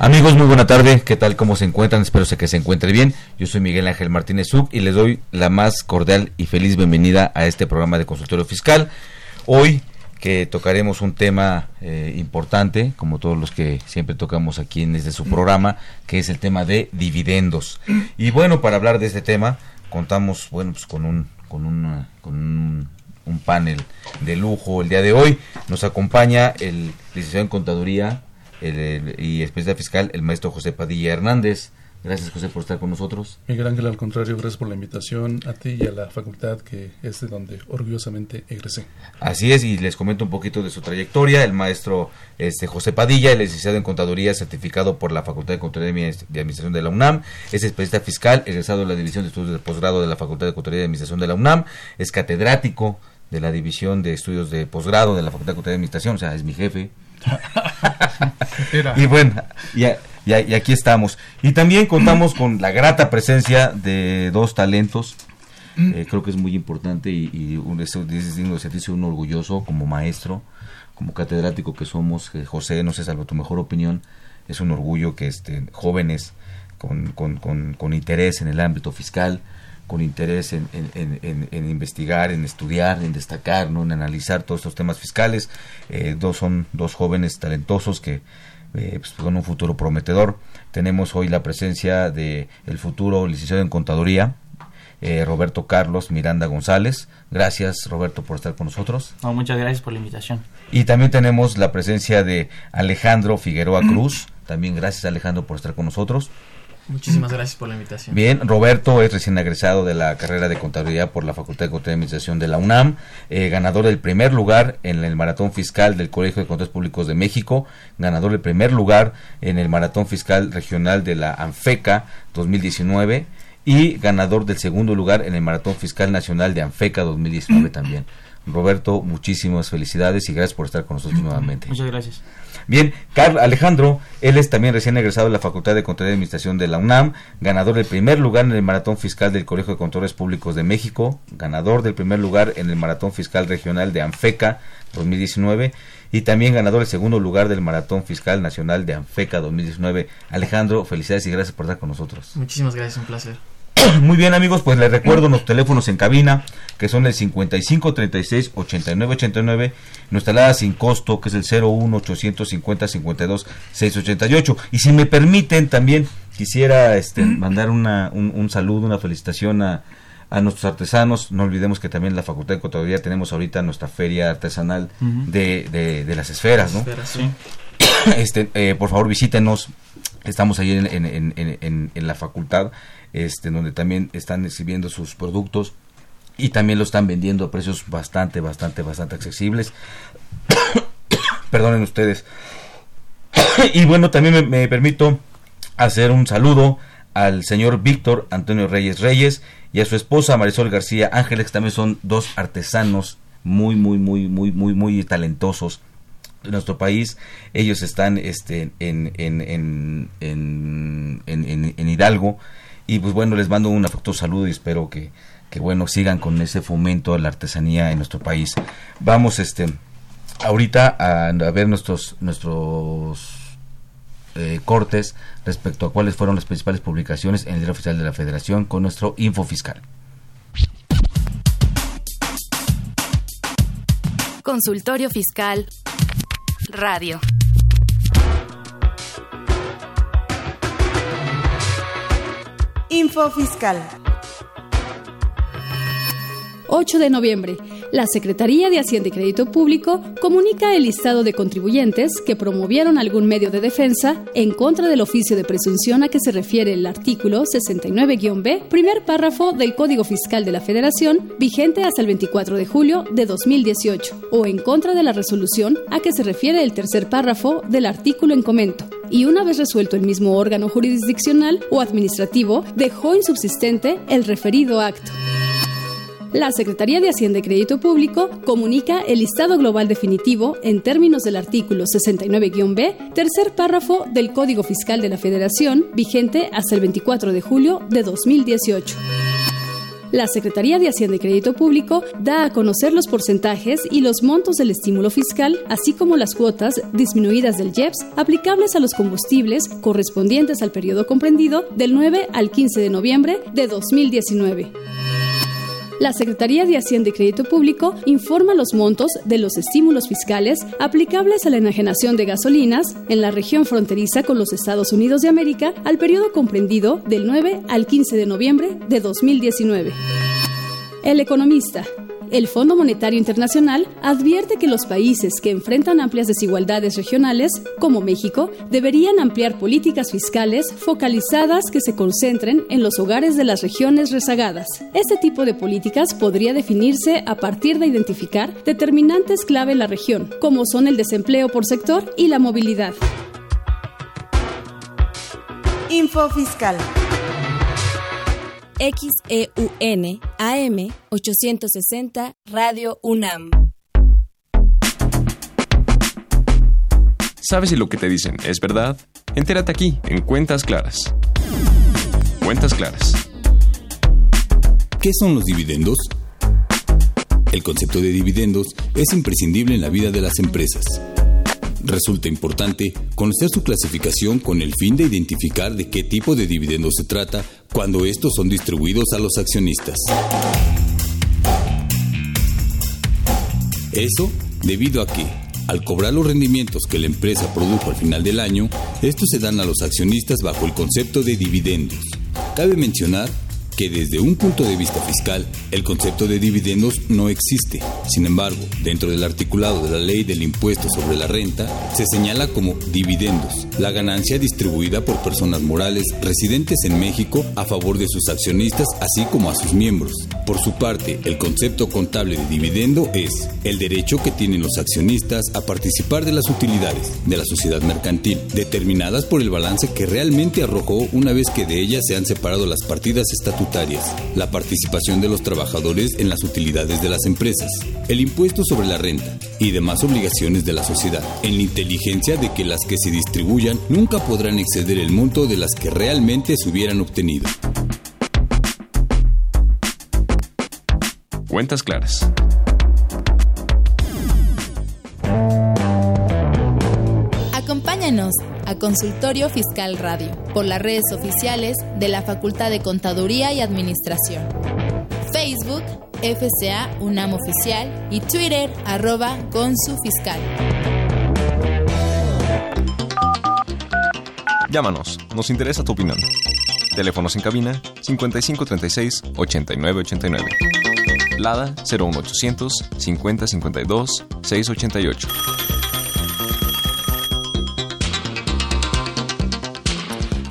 Amigos, muy buena tarde. ¿Qué tal? ¿Cómo se encuentran? Espero que se encuentre bien. Yo soy Miguel Ángel Martínez Zuc y les doy la más cordial y feliz bienvenida a este programa de consultorio fiscal. Hoy que tocaremos un tema eh, importante, como todos los que siempre tocamos aquí en desde su programa, que es el tema de dividendos. Y bueno, para hablar de este tema, contamos bueno pues con un con un con un panel de lujo el día de hoy. Nos acompaña el licenciado en contaduría el, el- y especialista fiscal, el maestro José Padilla Hernández. Gracias, José, por estar con nosotros. Miguel Ángel, al contrario, gracias por la invitación a ti y a la facultad que es de donde orgullosamente egresé. Así es, y les comento un poquito de su trayectoria. El maestro este, José Padilla, el licenciado en Contaduría, certificado por la Facultad de Contaduría y Administración de la UNAM. Es especialista fiscal, egresado de la División de Estudios de Posgrado de la Facultad de Contaduría y Administración de la UNAM. Es catedrático de la División de Estudios de Posgrado de la Facultad de Administración, o sea, es mi jefe. Y bueno, y aquí estamos. Y también contamos con la grata presencia de dos talentos. Eh, creo que es muy importante y, y un, es, digno de uno orgulloso como maestro, como catedrático que somos. Eh, José, no sé, salvo tu mejor opinión, es un orgullo que este, jóvenes con, con, con, con interés en el ámbito fiscal, con interés en, en, en- en- investigar, en estudiar, en destacar, ¿no? en analizar todos estos temas fiscales. Eh, dos son dos jóvenes talentosos que eh, pues, con un futuro prometedor. Tenemos hoy la presencia de el futuro licenciado en contaduría, eh, Roberto Carlos Miranda González. Gracias, Roberto, por estar con nosotros. No, muchas gracias por la invitación. Y también tenemos la presencia de Alejandro Figueroa Cruz. También gracias, Alejandro, por estar con nosotros. Muchísimas gracias por la invitación. Bien, Roberto es recién egresado de la carrera de contabilidad por la Facultad de Contaduría y Administración de la UNAM, eh, ganador del primer lugar en el maratón fiscal del Colegio de Contadores Públicos de México, ganador del primer lugar en el maratón fiscal regional de la ANFECA 2019 y ganador del segundo lugar en el maratón fiscal nacional de ANFECA 2019 también. Roberto, muchísimas felicidades y gracias por estar con nosotros nuevamente. Muchas gracias. Bien, Carl Alejandro, él es también recién egresado de la Facultad de Contaduría y Administración de la UNAM, ganador del primer lugar en el Maratón Fiscal del Colegio de Contadores Públicos de México, ganador del primer lugar en el Maratón Fiscal Regional de ANFECA 2019 y también ganador del segundo lugar del Maratón Fiscal Nacional de ANFECA 2019. Alejandro, felicidades y gracias por estar con nosotros. Muchísimas gracias, un placer. Muy bien amigos, pues les recuerdo los teléfonos en cabina, que son el 55 36 89 89, nuestra alada sin costo, que es el 01 850 52 688. Y si me permiten, también quisiera este, mandar una, un, un saludo, una felicitación a, a nuestros artesanos. No olvidemos que también en la Facultad de Contaduría tenemos ahorita nuestra feria artesanal de, de, de las esferas, ¿no? Espera, sí. este, eh, por favor visítenos. Estamos ahí en, la facultad, este, donde también están exhibiendo sus productos y también lo están vendiendo a precios bastante, bastante, bastante accesibles. Perdonen ustedes. y bueno, también me, me permito hacer un saludo al señor Víctor Antonio Reyes Reyes y a su esposa Marisol García Ángeles, también son dos artesanos muy, muy, muy, muy, muy, muy talentosos de nuestro país. Ellos están este, en, en, en, en, en- en- en Hidalgo. Y pues bueno, les mando un afectuoso saludo y espero que, que bueno, sigan con ese fomento a la artesanía en nuestro país. Vamos este ahorita a, a ver nuestros nuestros eh, cortes respecto a cuáles fueron las principales publicaciones en el Diario Oficial de la Federación con nuestro info fiscal. Consultorio Fiscal. Radio. Info Fiscal. 8 de noviembre. La Secretaría de Hacienda y Crédito Público comunica el listado de contribuyentes que promovieron algún medio de defensa en contra del oficio de presunción a que se refiere el artículo 69-B, primer párrafo del Código Fiscal de la Federación, vigente hasta el 24 de julio de 2018, o en contra de la resolución a que se refiere el tercer párrafo del artículo en comento. Y una vez resuelto el mismo órgano jurisdiccional o administrativo, dejó insubsistente el referido acto. La Secretaría de Hacienda y Crédito Público comunica el listado global definitivo en términos del artículo 69-B, tercer párrafo del Código Fiscal de la Federación, vigente hasta el 24 de julio de 2018. La Secretaría de Hacienda y Crédito Público da a conocer los porcentajes y los montos del estímulo fiscal, así como las cuotas disminuidas del IEPS aplicables a los combustibles correspondientes al periodo comprendido del 9 al 15 de noviembre de 2019. La Secretaría de Hacienda y Crédito Público informa los montos de los estímulos fiscales aplicables a la enajenación de gasolinas en la región fronteriza con los Estados Unidos de América al periodo comprendido del 9 al 15 de noviembre de 2019. El economista el Fondo Monetario Internacional advierte que los países que enfrentan amplias desigualdades regionales, como México, deberían ampliar políticas fiscales focalizadas que se concentren en los hogares de las regiones rezagadas. Este tipo de políticas podría definirse a partir de identificar determinantes clave en la región, como son el desempleo por sector y la movilidad. Info Fiscal. XEUN AM 860 Radio UNAM. ¿Sabes si lo que te dicen es verdad? Entérate aquí, en Cuentas Claras. Cuentas Claras. ¿Qué son los dividendos? El concepto de dividendos es imprescindible en la vida de las empresas. Resulta importante conocer su clasificación con el fin de identificar de qué tipo de dividendos se trata cuando estos son distribuidos a los accionistas. Eso debido a que, al cobrar los rendimientos que la empresa produjo al final del año, estos se dan a los accionistas bajo el concepto de dividendos. Cabe mencionar que desde un punto de vista fiscal, el concepto de dividendos no existe. Sin embargo, dentro del articulado de la ley del impuesto sobre la renta, se señala como dividendos, la ganancia distribuida por personas morales residentes en México a favor de sus accionistas, así como a sus miembros. Por su parte, el concepto contable de dividendo es el derecho que tienen los accionistas a participar de las utilidades de la sociedad mercantil, determinadas por el balance que realmente arrojó una vez que de ellas se han separado las partidas estatutarias la participación de los trabajadores en las utilidades de las empresas, el impuesto sobre la renta y demás obligaciones de la sociedad, en la inteligencia de que las que se distribuyan nunca podrán exceder el monto de las que realmente se hubieran obtenido. Cuentas claras. A Consultorio Fiscal Radio por las redes oficiales de la Facultad de Contaduría y Administración. Facebook, FCA UNAM Oficial y Twitter, arroba Fiscal. Llámanos, nos interesa tu opinión. Teléfonos en cabina 5536 8989. Lada 01800 5052 688.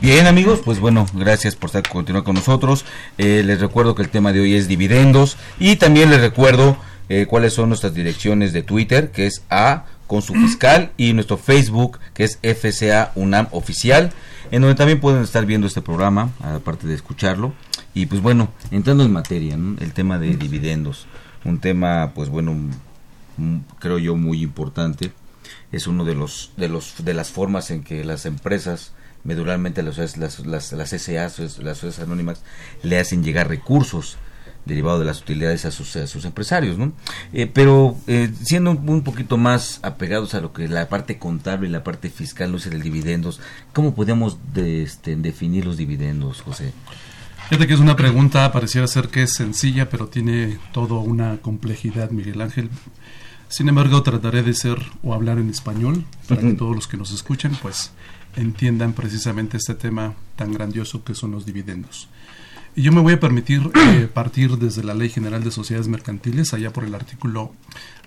Bien amigos, pues bueno, gracias por estar continuar con nosotros. Eh, les recuerdo que el tema de hoy es dividendos y también les recuerdo eh, cuáles son nuestras direcciones de Twitter, que es A con su fiscal y nuestro Facebook, que es FCA UNAM oficial, en donde también pueden estar viendo este programa, aparte de escucharlo. Y pues bueno, entrando en materia, el tema de dividendos, un tema pues bueno, creo yo muy importante. Es uno de los de los de las formas en que las empresas meduralmente las, las, las, las SA, las sociedades anónimas, le hacen llegar recursos derivados de las utilidades a sus, sus empresarios, ¿no? Eh, pero eh, siendo un, poquito más apegados a lo que la parte contable y la parte fiscal, no de dividendos, ¿cómo podemos de, este, definir los dividendos, José? Fíjate que es una pregunta, pareciera ser que es sencilla, pero tiene toda una complejidad, Miguel Ángel. Sin embargo, trataré de ser o hablar en español para que todos los que nos escuchen pues entiendan precisamente este tema tan grandioso que son los dividendos. Y yo me voy a permitir eh, partir desde la Ley General de Sociedades Mercantiles, allá por el artículo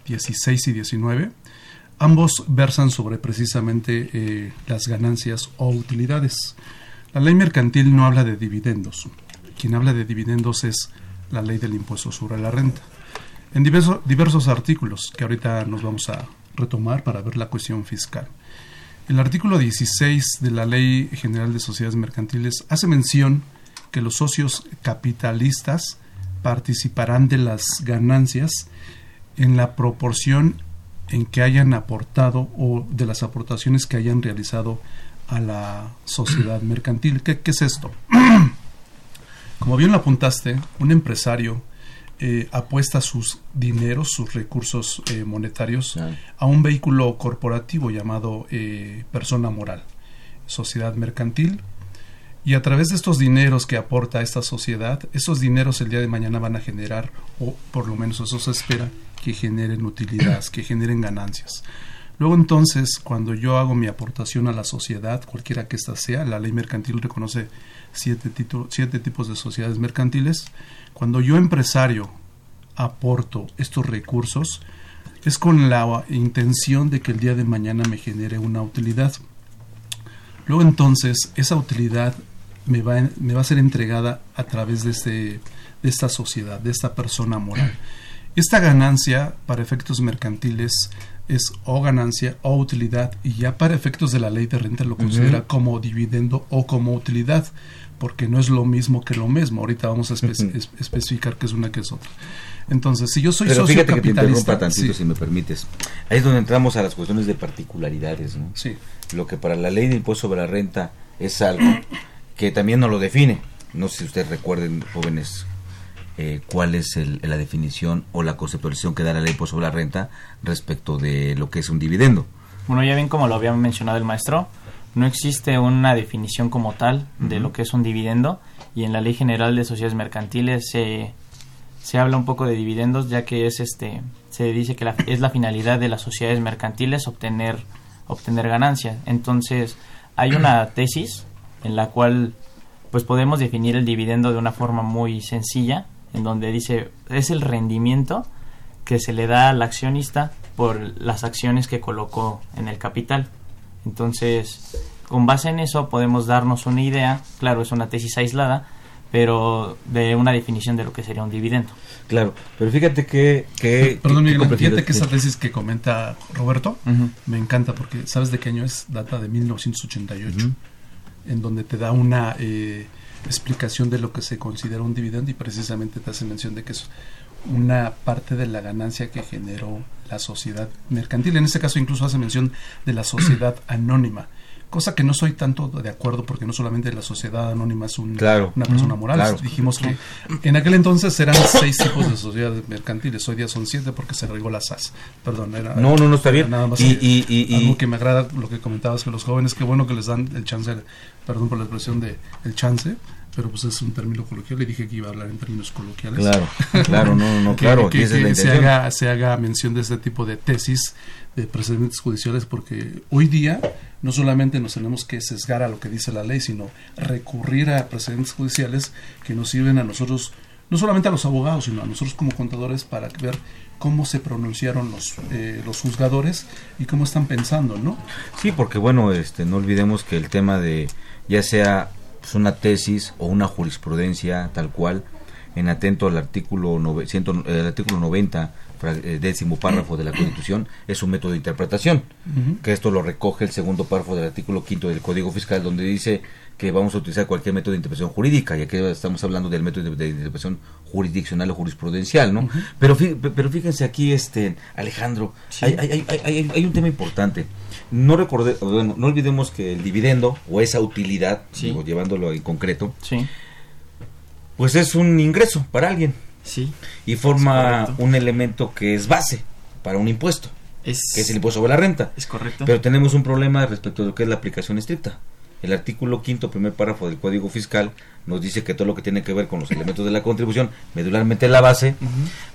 16 y 19. Ambos versan sobre precisamente eh, las ganancias o utilidades. La ley mercantil no habla de dividendos. Quien habla de dividendos es la ley del impuesto sobre la renta. En diverso- diversos artículos que ahorita nos vamos a retomar para ver la cuestión fiscal. El artículo 16 de la Ley General de Sociedades Mercantiles hace mención que los socios capitalistas participarán de las ganancias en la proporción en que hayan aportado o de las aportaciones que hayan realizado a la sociedad mercantil. ¿Qué, qué es esto? Como bien lo apuntaste, un empresario eh, apuesta sus dineros, sus recursos eh, monetarios a un vehículo corporativo llamado eh, persona moral, sociedad mercantil, y a través de estos dineros que aporta esta sociedad, esos dineros el día de mañana van a generar, o por lo menos eso se espera, que generen utilidades, que generen ganancias. Luego entonces, cuando yo hago mi aportación a la sociedad, cualquiera que ésta sea, la ley mercantil reconoce siete, siete tipos de sociedades mercantiles, cuando yo empresario aporto estos recursos, es con la intención de que el día de mañana me genere una utilidad. Luego entonces, esa utilidad me va, me va a ser entregada a través de, este, de esta sociedad, de esta persona moral. Esta ganancia para efectos mercantiles es o ganancia o utilidad y ya para efectos de la ley de renta lo considera como dividendo o como utilidad porque no es lo mismo que lo mismo. Ahorita vamos a espe- Ujú. es- especificar qué es una que es otra. Entonces, si yo soy Pero socio fíjate que te capitalista, interrumpa tantito, sí. si me permites. Ahí es donde entramos a las cuestiones de particularidades, ¿no? Sí. Lo que para la ley de impuesto sobre la renta es algo que también no lo define. No sé si ustedes recuerden, jóvenes, eh, cuál es el- la definición o la conceptualización que da la ley impuesto sobre la renta respecto de lo que es un dividendo. Bueno, ya bien como lo había mencionado el maestro, no existe una definición como tal de lo que es un dividendo y en la Ley General de Sociedades Mercantiles se, se habla un poco de dividendos ya que es este se dice que la- es la finalidad de las sociedades mercantiles obtener obtener ganancias. Entonces, hay una tesis en la cual pues podemos definir el dividendo de una forma muy sencilla en donde dice es el rendimiento que se le da al accionista por las acciones que colocó en el capital. Entonces, con base en eso podemos darnos una idea, claro, es una tesis aislada, pero de una definición de lo que sería un dividendo. Claro, pero fíjate que... que Perdón, que- Miguel, que fíjate que esa tesis que comenta Roberto me encanta porque ¿sabes de qué año es? Data de 1988, en donde te da una eh, explicación de lo que se considera un dividendo y precisamente te hace mención de que es una parte de la ganancia que generó la sociedad mercantil. En este caso incluso hace mención de la sociedad anónima, cosa que no soy tanto de acuerdo porque no solamente la sociedad anónima es un- Claro. una persona moral. claro. Dijimos que en aquel entonces eran seis tipos de sociedades mercantiles, hoy día son siete porque se agregó la SAS. Perdón, era... No, no, no, está bien. Nada más y- y- algo que me agrada lo que comentabas que los jóvenes, qué bueno que les dan el chance, perdón por la expresión de el chance, pero pues es un término coloquial y dije que iba a hablar en términos coloquiales. Claro, claro, no, no, Que- claro, que, es la que se haga, se haga mención de este tipo de tesis de precedentes judiciales porque hoy día no solamente nos tenemos que sesgar a lo que dice la ley, sino recurrir a precedentes judiciales que nos sirven a nosotros, no solamente a los abogados, sino a nosotros como contadores para ver cómo se pronunciaron los, eh, los juzgadores y cómo están pensando, ¿no? Sí, porque bueno, este, no olvidemos que el tema de ya sea pues, una tesis o una jurisprudencia tal cual, en atento al artículo, nove- ciento- el artículo 90, fra- eh, décimo párrafo de la Constitución, es un método de interpretación, que esto lo recoge el segundo párrafo del artículo quinto del Código Fiscal, donde dice que vamos a utilizar cualquier método de interpretación jurídica, y aquí estamos hablando del método de, interpretación jurisdiccional o jurisprudencial, ¿no? pero, fí- pero fíjense aquí, este Alejandro, hay, hay- hay- hay- hay un tema importante. No recordé, bueno, no olvidemos que el dividendo o esa utilidad, Sí. digo, llevándolo en concreto, Sí. pues es un ingreso para alguien Sí. y forma un elemento que es base para un impuesto, Es, que es el impuesto sobre la renta. es correcto. Pero tenemos un problema respecto a lo que es la aplicación estricta. El artículo quinto, primer párrafo del Código Fiscal, nos dice que todo lo que tiene que ver con los elementos de la contribución, medularmente la base,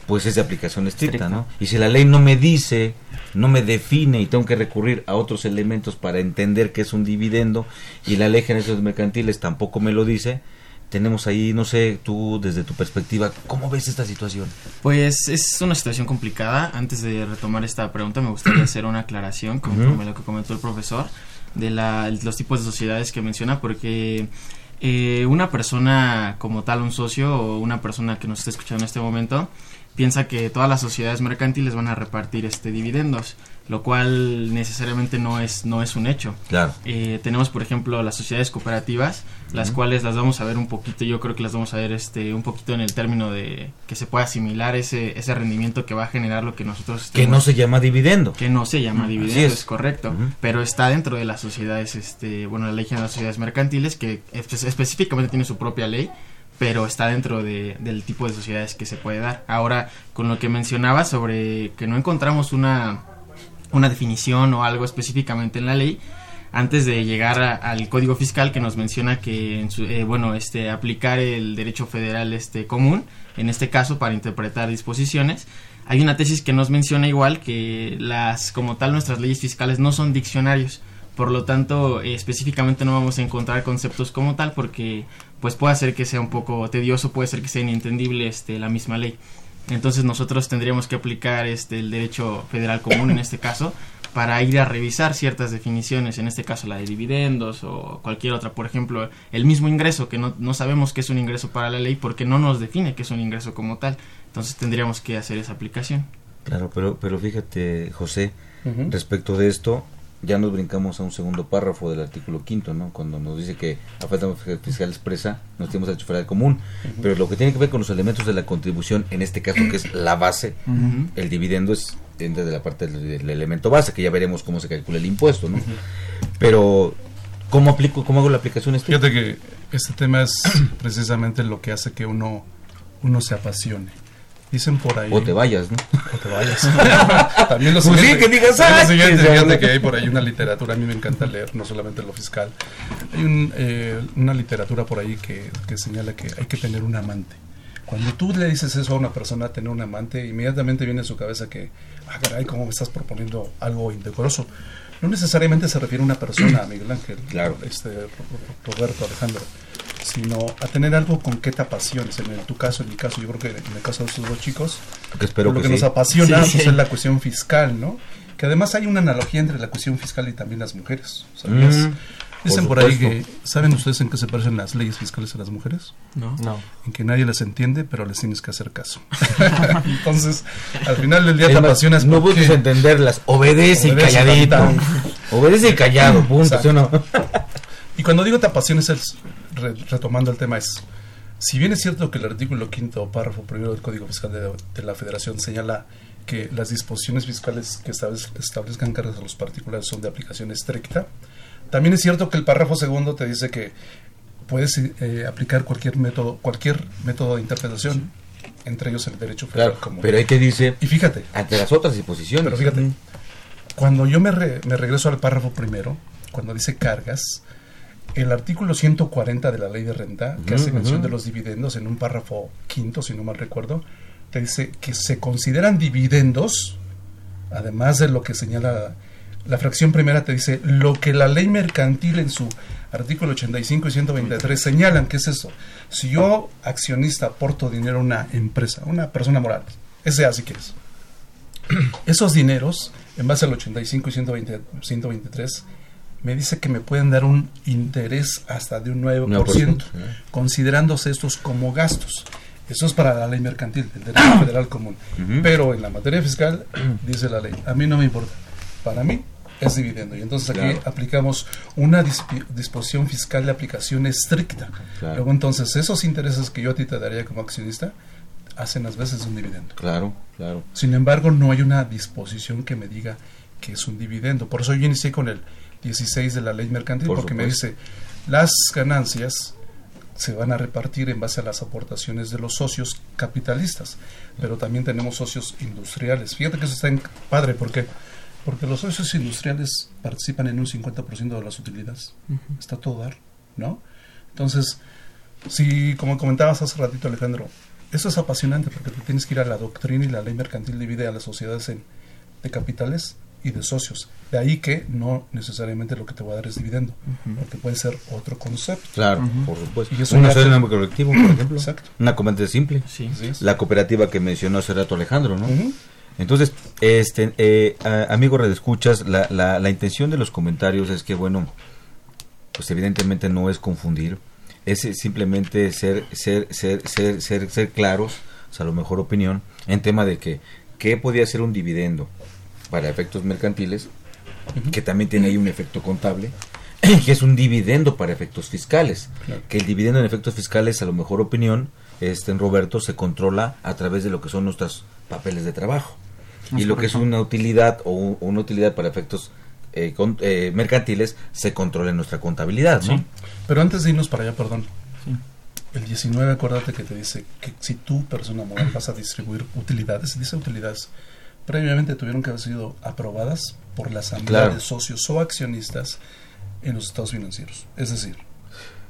pues es de aplicación estricta, ¿no? Y si la ley no me dice, no me define y tengo que recurrir a otros elementos para entender que es un dividendo y la ley general de mercantiles tampoco me lo dice, tenemos ahí, no sé, tú desde tu perspectiva, ¿cómo ves esta situación? Pues es una situación complicada. Antes de retomar esta pregunta, me gustaría hacer una aclaración conforme lo que comentó el profesor de la, los tipos de sociedades que menciona, porque eh, una persona como tal, un socio o una persona que nos está escuchando en este momento, piensa que todas las sociedades mercantiles van a repartir este dividendos lo cual necesariamente no es no es un hecho. Claro. Eh, tenemos, por ejemplo, las sociedades cooperativas, las cuales las vamos a ver un poquito, yo creo que las vamos a ver este un poquito en el término de que se pueda asimilar ese ese rendimiento que va a generar lo que nosotros que no se llama dividendo. Que no se llama dividendo, es. correcto, pero está dentro de las sociedades este, bueno, la ley de las sociedades mercantiles que específicamente tiene su propia ley pero está dentro de, del tipo de sociedades que se puede dar. Ahora, con lo que mencionaba sobre que no encontramos una una definición o algo específicamente en la ley antes de llegar al código fiscal que nos menciona que eh, bueno este aplicar el derecho federal este común en este caso para interpretar disposiciones hay una tesis que nos menciona igual que las como tal nuestras leyes fiscales no son diccionarios. Por lo tanto eh, específicamente no vamos a encontrar conceptos como tal porque pues puede ser que sea un poco tedioso puede ser que sea inentendible este la misma ley entonces nosotros tendríamos que aplicar este el derecho federal común en este caso para ir a revisar ciertas definiciones, en este caso la de dividendos o cualquier otra, por ejemplo, el mismo ingreso que no, no sabemos que es un ingreso para la ley porque no nos define que es un ingreso como tal. Entonces tendríamos que hacer esa aplicación. Claro, pero pero fíjate, José, respecto de esto, ya nos brincamos a un segundo párrafo del artículo quinto, ¿no? Cuando nos dice que a falta fiscal expresa nos tenemos derecho federal común, pero lo que tiene que ver con los elementos de la contribución, en este caso que es la base, el dividendo es dentro de la parte del, elemento base, que ya veremos cómo se calcula el impuesto, ¿no? Pero ¿cómo aplico, cómo hago la aplicación? Fíjate que este tema es precisamente lo que hace que uno uno se apasione Dicen por ahí. O te vayas, ¿no? O te vayas. también lo pues sí, que digas, lo siguiente, fíjate que hay por ahí una literatura, a mí me encanta leer, no solamente lo fiscal. Hay un, eh, una literatura por ahí que, que señala que hay que tener un amante. Cuando tú le dices eso a una persona, tener un amante, inmediatamente viene a su cabeza que, ah, caray, ¿cómo me estás proponiendo algo indecoroso? No necesariamente se refiere a una persona, Miguel Ángel, claro. este, Roberto, Alejandro sino a tener algo con que te apasiones. En tu caso, en mi caso, yo creo que en el caso de estos dos chicos, lo que, nos apasiona pues, es la cuestión fiscal, ¿no? Que además hay una analogía entre la cuestión fiscal y también las mujeres. ¿sabías? Mm, Dicen por, ahí que, ¿saben ustedes en qué se parecen las leyes fiscales a las mujeres? No. no. En que nadie las entiende, pero les tienes que hacer caso. Entonces, al final del día te apasionas. No puedes entenderlas, obedece, y calladito. obedece y callado, punto. y cuando digo te apasiones es retomando el tema, es, si bien es cierto que el artículo quinto, párrafo primero del Código Fiscal de, la Federación señala que las disposiciones fiscales que establezcan cargas a los particulares son de aplicación estricta, también es cierto que el párrafo segundo te dice que puedes eh, aplicar cualquier método, cualquier método de interpretación, entre ellos el derecho federal. pero ahí te dice, y fíjate, ante las otras disposiciones. Pero fíjate, cuando yo me, me regreso al párrafo primero, cuando dice cargas, el artículo 140 de la ley de renta, que hace mención de los dividendos en un párrafo quinto, si no mal recuerdo, te dice que se consideran dividendos, además de lo que señala la fracción primera, te dice lo que la ley mercantil en su artículo 85 y 123 señalan, que es eso. Si yo, accionista, aporto dinero a una empresa, una persona moral, ese así que es. Esos dineros, en base al 85 y 123, me dice que me pueden dar un interés hasta de un 9%, considerándose estos como gastos. Eso es para la ley mercantil, el derecho federal común. Pero en la materia fiscal, dice la ley, a mí no me importa. Para mí es dividendo. Y entonces aquí aplicamos una disposición fiscal de aplicación estricta. Luego entonces esos intereses que yo a ti te daría como accionista, hacen las veces un dividendo. Claro, claro. Sin embargo, no hay una disposición que me diga que es un dividendo. Por eso yo inicié con el 16 de la ley mercantil, porque me dice, las ganancias se van a repartir en base a las aportaciones de los socios capitalistas, pero también tenemos socios industriales. Fíjate que eso está en padre, porque Porque los socios industriales participan en un 50% de las utilidades. Está todo dar, ¿no? Entonces, si, como comentabas hace ratito, Alejandro, eso es apasionante porque tú tienes que ir a la doctrina y la ley mercantil divide a las sociedades en, de capitales y de socios. De ahí que no necesariamente lo que te va a dar es dividendo, porque puede ser otro concepto. Claro, por supuesto. Y eso Una sociedad colectivo, por ejemplo. Exacto. Una comandante simple. Sí. La cooperativa que mencionó hace rato Alejandro, ¿no? Entonces, este, eh, amigo redescuchas, la, la, la intención de los comentarios es que, bueno, pues evidentemente no es confundir, es eh, simplemente ser, ser, ser, ser, ser, ser claros, o sea, a lo mejor opinión, en tema de que, ¿qué podía ser un dividendo para efectos mercantiles? que también tiene ahí un efecto contable, que es un dividendo para efectos fiscales. Que el dividendo en efectos fiscales, a lo mejor opinión, este en Roberto, se controla a través de lo que son nuestros papeles de trabajo. Es y lo que es una utilidad o un- una utilidad para efectos eh, con- eh, mercantiles se controla en nuestra contabilidad, ¿no? Pero antes de irnos para allá, perdón. Sí. El 19, acuérdate que te dice que si tú, persona moral, vas a distribuir utilidades, dice utilidades, previamente tuvieron que haber sido aprobadas por la asamblea Claro. de socios o accionistas en los estados financieros. Es decir,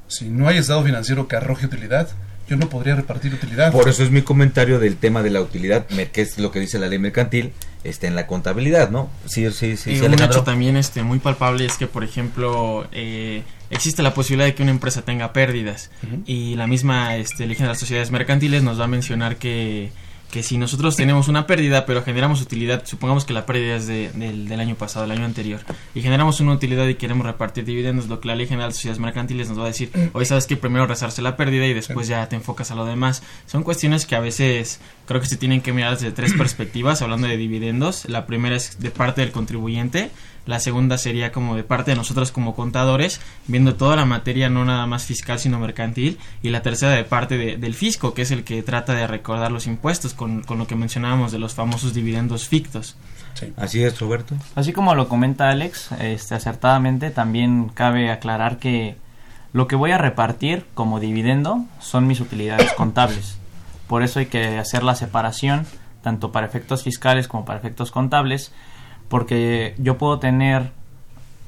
si no hay estado financiero que arroje utilidad, yo no podría repartir utilidad. Por eso es mi comentario del tema de la utilidad, que es lo que dice la ley mercantil, está en la contabilidad, ¿no? Sí, sí, sí. Y sí, un Alejandro. hecho también este, muy palpable es que, por ejemplo, eh, existe la posibilidad de que una empresa tenga pérdidas y la misma este, ley de las sociedades mercantiles nos va a mencionar que, que si nosotros tenemos una pérdida pero generamos utilidad, supongamos que la pérdida es de- del, del año pasado, del año anterior, y generamos una utilidad y queremos repartir dividendos, lo que la ley general de las sociedades mercantiles nos va a decir, hoy sabes que primero rezarse la pérdida y después ya te enfocas a lo demás. Son cuestiones que a veces creo que se tienen que mirar desde tres perspectivas, hablando de dividendos. La primera es de parte del contribuyente, la segunda sería como de parte de nosotros como contadores, viendo toda la materia no nada más fiscal sino mercantil, y la tercera de parte de- del fisco, que es el que trata de recordar los impuestos, con, con lo que mencionábamos de los famosos dividendos fictos. Así es, Roberto. Así como lo comenta Alex, este, acertadamente, también cabe aclarar que lo que voy a repartir como dividendo son mis utilidades contables. Por eso hay que hacer la separación, tanto para efectos fiscales como para efectos contables, porque yo puedo tener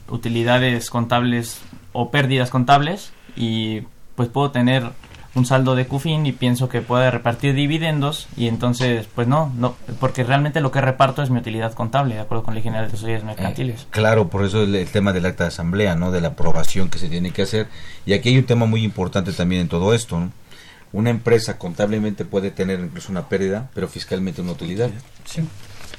utilidades contables o pérdidas contables y pues puedo tener un saldo de CUFIN y pienso que puede repartir dividendos y entonces pues no, no porque realmente lo que reparto es mi utilidad contable de acuerdo con la Ley General de Sociedades Mercantiles. Claro, por eso el, el tema del acta de asamblea, ¿no? De la aprobación que se tiene que hacer. Y aquí hay un tema muy importante también en todo esto, ¿no? Una empresa contablemente puede tener incluso una pérdida, pero fiscalmente una utilidad.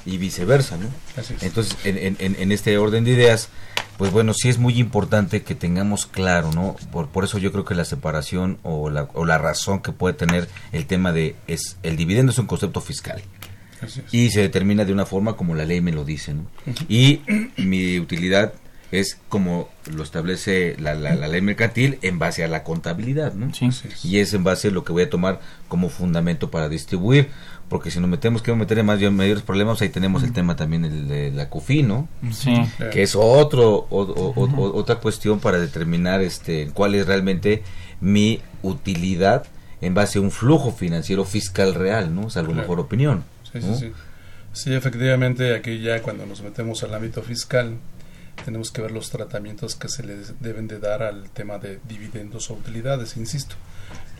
Y viceversa, ¿no? Así es. Entonces, en, en- en- este orden de ideas, pues bueno, sí es muy importante que tengamos claro, ¿no? Por, por eso yo creo que la separación o la, o la razón que puede tener el tema de es el dividendo es un concepto fiscal Así es. y se determina de una forma como la ley me lo dice, ¿no? Y mi utilidad es como lo establece la, la- la ley mercantil en base a la contabilidad, ¿no? Y es en base a lo que voy a tomar como fundamento para distribuir, porque si nos metemos, que meter en más, mayores problemas, ahí tenemos el tema también el de la CUFI, ¿no? Sí. Que es otro, o- o- o- otra cuestión para determinar este cuál es realmente mi utilidad en base a un flujo financiero fiscal real, ¿no? O sea, a lo Claro. mejor opinión. Sí, ¿no? sí, sí. Sí, efectivamente, aquí ya cuando nos metemos al ámbito fiscal, tenemos que ver los tratamientos que se le deben de dar al tema de dividendos o utilidades, insisto.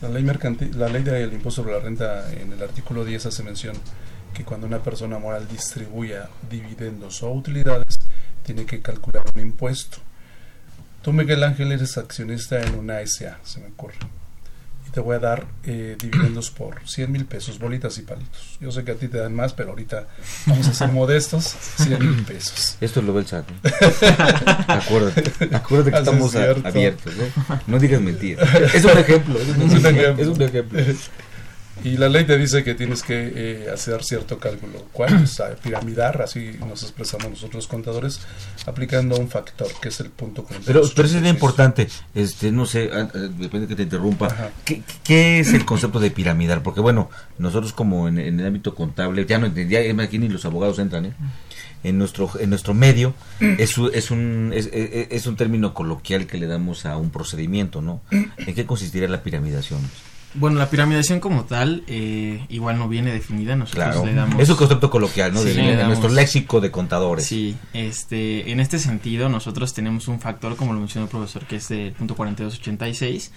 La ley mercantil, la ley del impuesto sobre la renta en el artículo 10 hace mención que cuando una persona moral distribuya dividendos o utilidades, tiene que calcular un impuesto. Tú, Miguel Ángel, eres accionista en una SA, se me ocurre. Te voy a dar eh, dividendos por 100 mil pesos, bolitas y palitos. Yo sé que a ti te dan más, pero ahorita vamos a ser modestos, 100 mil pesos. Esto lo ve el chat. acuérdate, acuérdate que Así estamos es abiertos. ¿no? No digas mentiras. Es un ejemplo. Es un, Es un ejemplo. Es un ejemplo. Y la ley te dice que tienes que eh, hacer cierto cálculo. ¿Cuál? A piramidar, así nos expresamos nosotros contadores, aplicando un factor, que es el punto Pero, 42. pero eso es importante, este, no sé, ah, ah, depende que te interrumpa. ¿Qué, qué es el concepto de piramidar? Porque bueno, nosotros como en, en el ámbito contable, ya no entendía, aquí ni los abogados entran, ¿eh? En nuestro, en nuestro medio es, es, un, es, es- es un término coloquial que le damos a un procedimiento, ¿no? ¿En qué consistiría la piramidación? Bueno, la piramidación como tal eh, igual no viene definida. Nosotros Claro. le damos... Es un concepto coloquial, ¿no? Sí, De- de damos- nuestro léxico de contadores. Sí, este, en este sentido nosotros tenemos un factor, como lo mencionó el profesor, que es el punto 4286,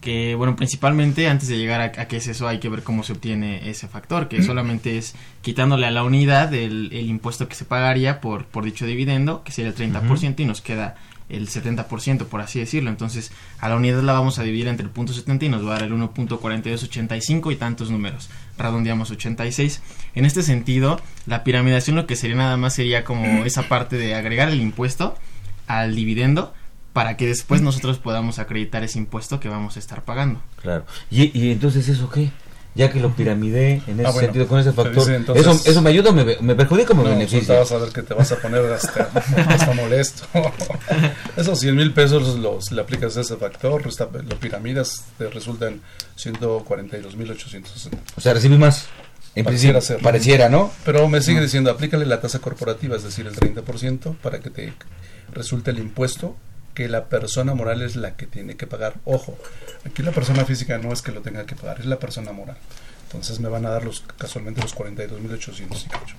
que bueno, principalmente antes de llegar a, a qué es eso hay que ver cómo se obtiene ese factor, que solamente es quitándole a la unidad el, el impuesto que se pagaría por, por dicho dividendo, que sería el 30%, y nos queda el 70%, por así decirlo. Entonces, a la unidad la vamos a dividir entre el punto 70 y nos va a dar el 1.4285 y tantos números. Redondeamos 86. En este sentido, la piramidación lo que sería nada más sería como esa parte de agregar el impuesto al dividendo para que después nosotros podamos acreditar ese impuesto que vamos a estar pagando. Claro. ¿Y, y entonces eso qué? Ya que lo piramidé en ese Ah, bueno, sentido, con ese factor, dice entonces- ¿eso, ¿eso me ayuda o me, me perjudica o me No, pues beneficia? vas a ver que te vas a poner hasta, hasta molesto. Esos 100 mil pesos los le aplicas a ese factor, resta- lo piramidas, te resultan 142 mil 860. O sea, recibí más. En Pareciera ser. pareciera, ¿no? Pero me sigue diciendo, aplícale la tasa corporativa, es decir, el 30%, para que te resulte el impuesto que la persona moral es la que tiene que pagar. Ojo, aquí la persona física no es que lo tenga que pagar, es la persona moral. Entonces me van a dar los casualmente los 42.800 y cacho.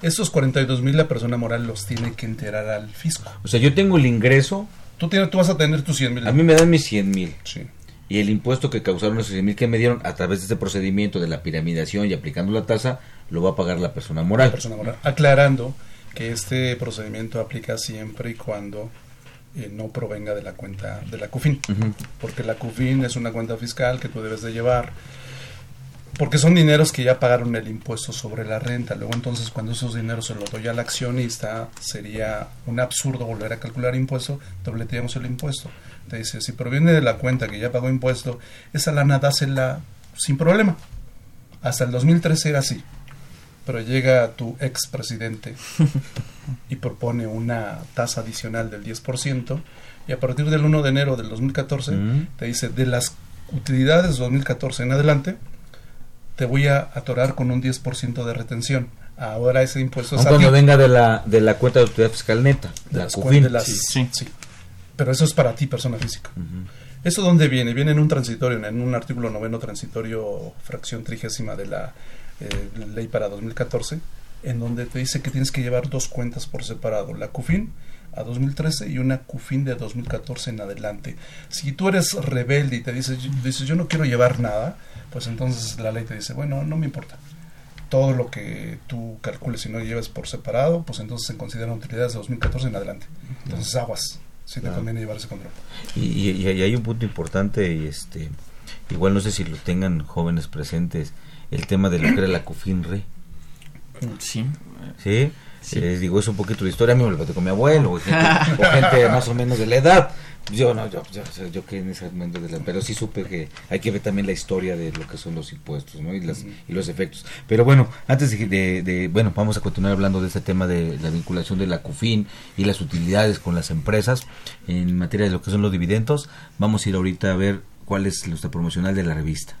Esos 42.000 la persona moral los tiene que enterar al fisco. O sea, yo tengo el ingreso. Tú, tienes, tú vas a tener tus 100 mil. A mí me dan mis 100 mil. Sí. Y el impuesto que causaron esos 100 mil que me dieron a través de este procedimiento de la piramidación y aplicando la tasa, lo va a pagar la persona moral. La persona moral. Aclarando que este procedimiento aplica siempre y cuando eh, no provenga de la cuenta de la CUFIN. Porque la CUFIN es una cuenta fiscal que tú debes de llevar. Porque son dineros que ya pagaron el impuesto sobre la renta. Luego entonces cuando esos dineros se los doy al accionista, sería un absurdo volver a calcular impuesto, dobleteamos el impuesto. Te dice, si proviene de la cuenta que ya pagó impuesto, esa lana dásela sin problema. Hasta el 2013 era así. Pero llega tu ex presidente y propone una tasa adicional del 10% y a partir del 1 de enero del 2014 Mm. te dice de las utilidades 2014 en adelante te voy a atorar con un 10% de retención. Ahora ese impuesto es cuando venga de la, de la cuenta de autoridad fiscal neta, de la las CUFIN. cuentas, de las- sí. Pero eso es para ti, persona física. ¿Eso dónde viene? Viene en un transitorio, en un artículo noveno transitorio, fracción trigésima de la eh, ley para 2014, en donde te dice que tienes que llevar dos cuentas por separado, la CUFIN a 2013 y una CUFIN de 2014 en adelante. Si tú eres rebelde y te dices, dices yo no quiero llevar nada, pues entonces la ley te dice, bueno, no me importa. Todo lo que tú calcules y no lleves por separado, pues entonces se consideran utilidades de 2014 en adelante. Entonces aguas, si te conviene llevar ese control. Y, y- y hay un punto importante, y este, igual no sé si lo tengan jóvenes presentes, el tema de lo que era la CUFINRE. Sí. ¿Sí? Eh, digo, es un poquito de historia, a mí me lo platicó mi abuelo, o gente, o gente más o menos de la edad. Yo no, yo, yo, yo, yo que en ese momento de la, pero sí supe que hay que ver también la historia de lo que son los impuestos, ¿no? Y, las, y los efectos. Pero bueno, antes de, de- de- bueno, vamos a continuar hablando de este tema de la vinculación de la CUFIN y las utilidades con las empresas en materia de lo que son los dividendos. Vamos a ir ahorita a ver cuál es nuestra promocional de la revista.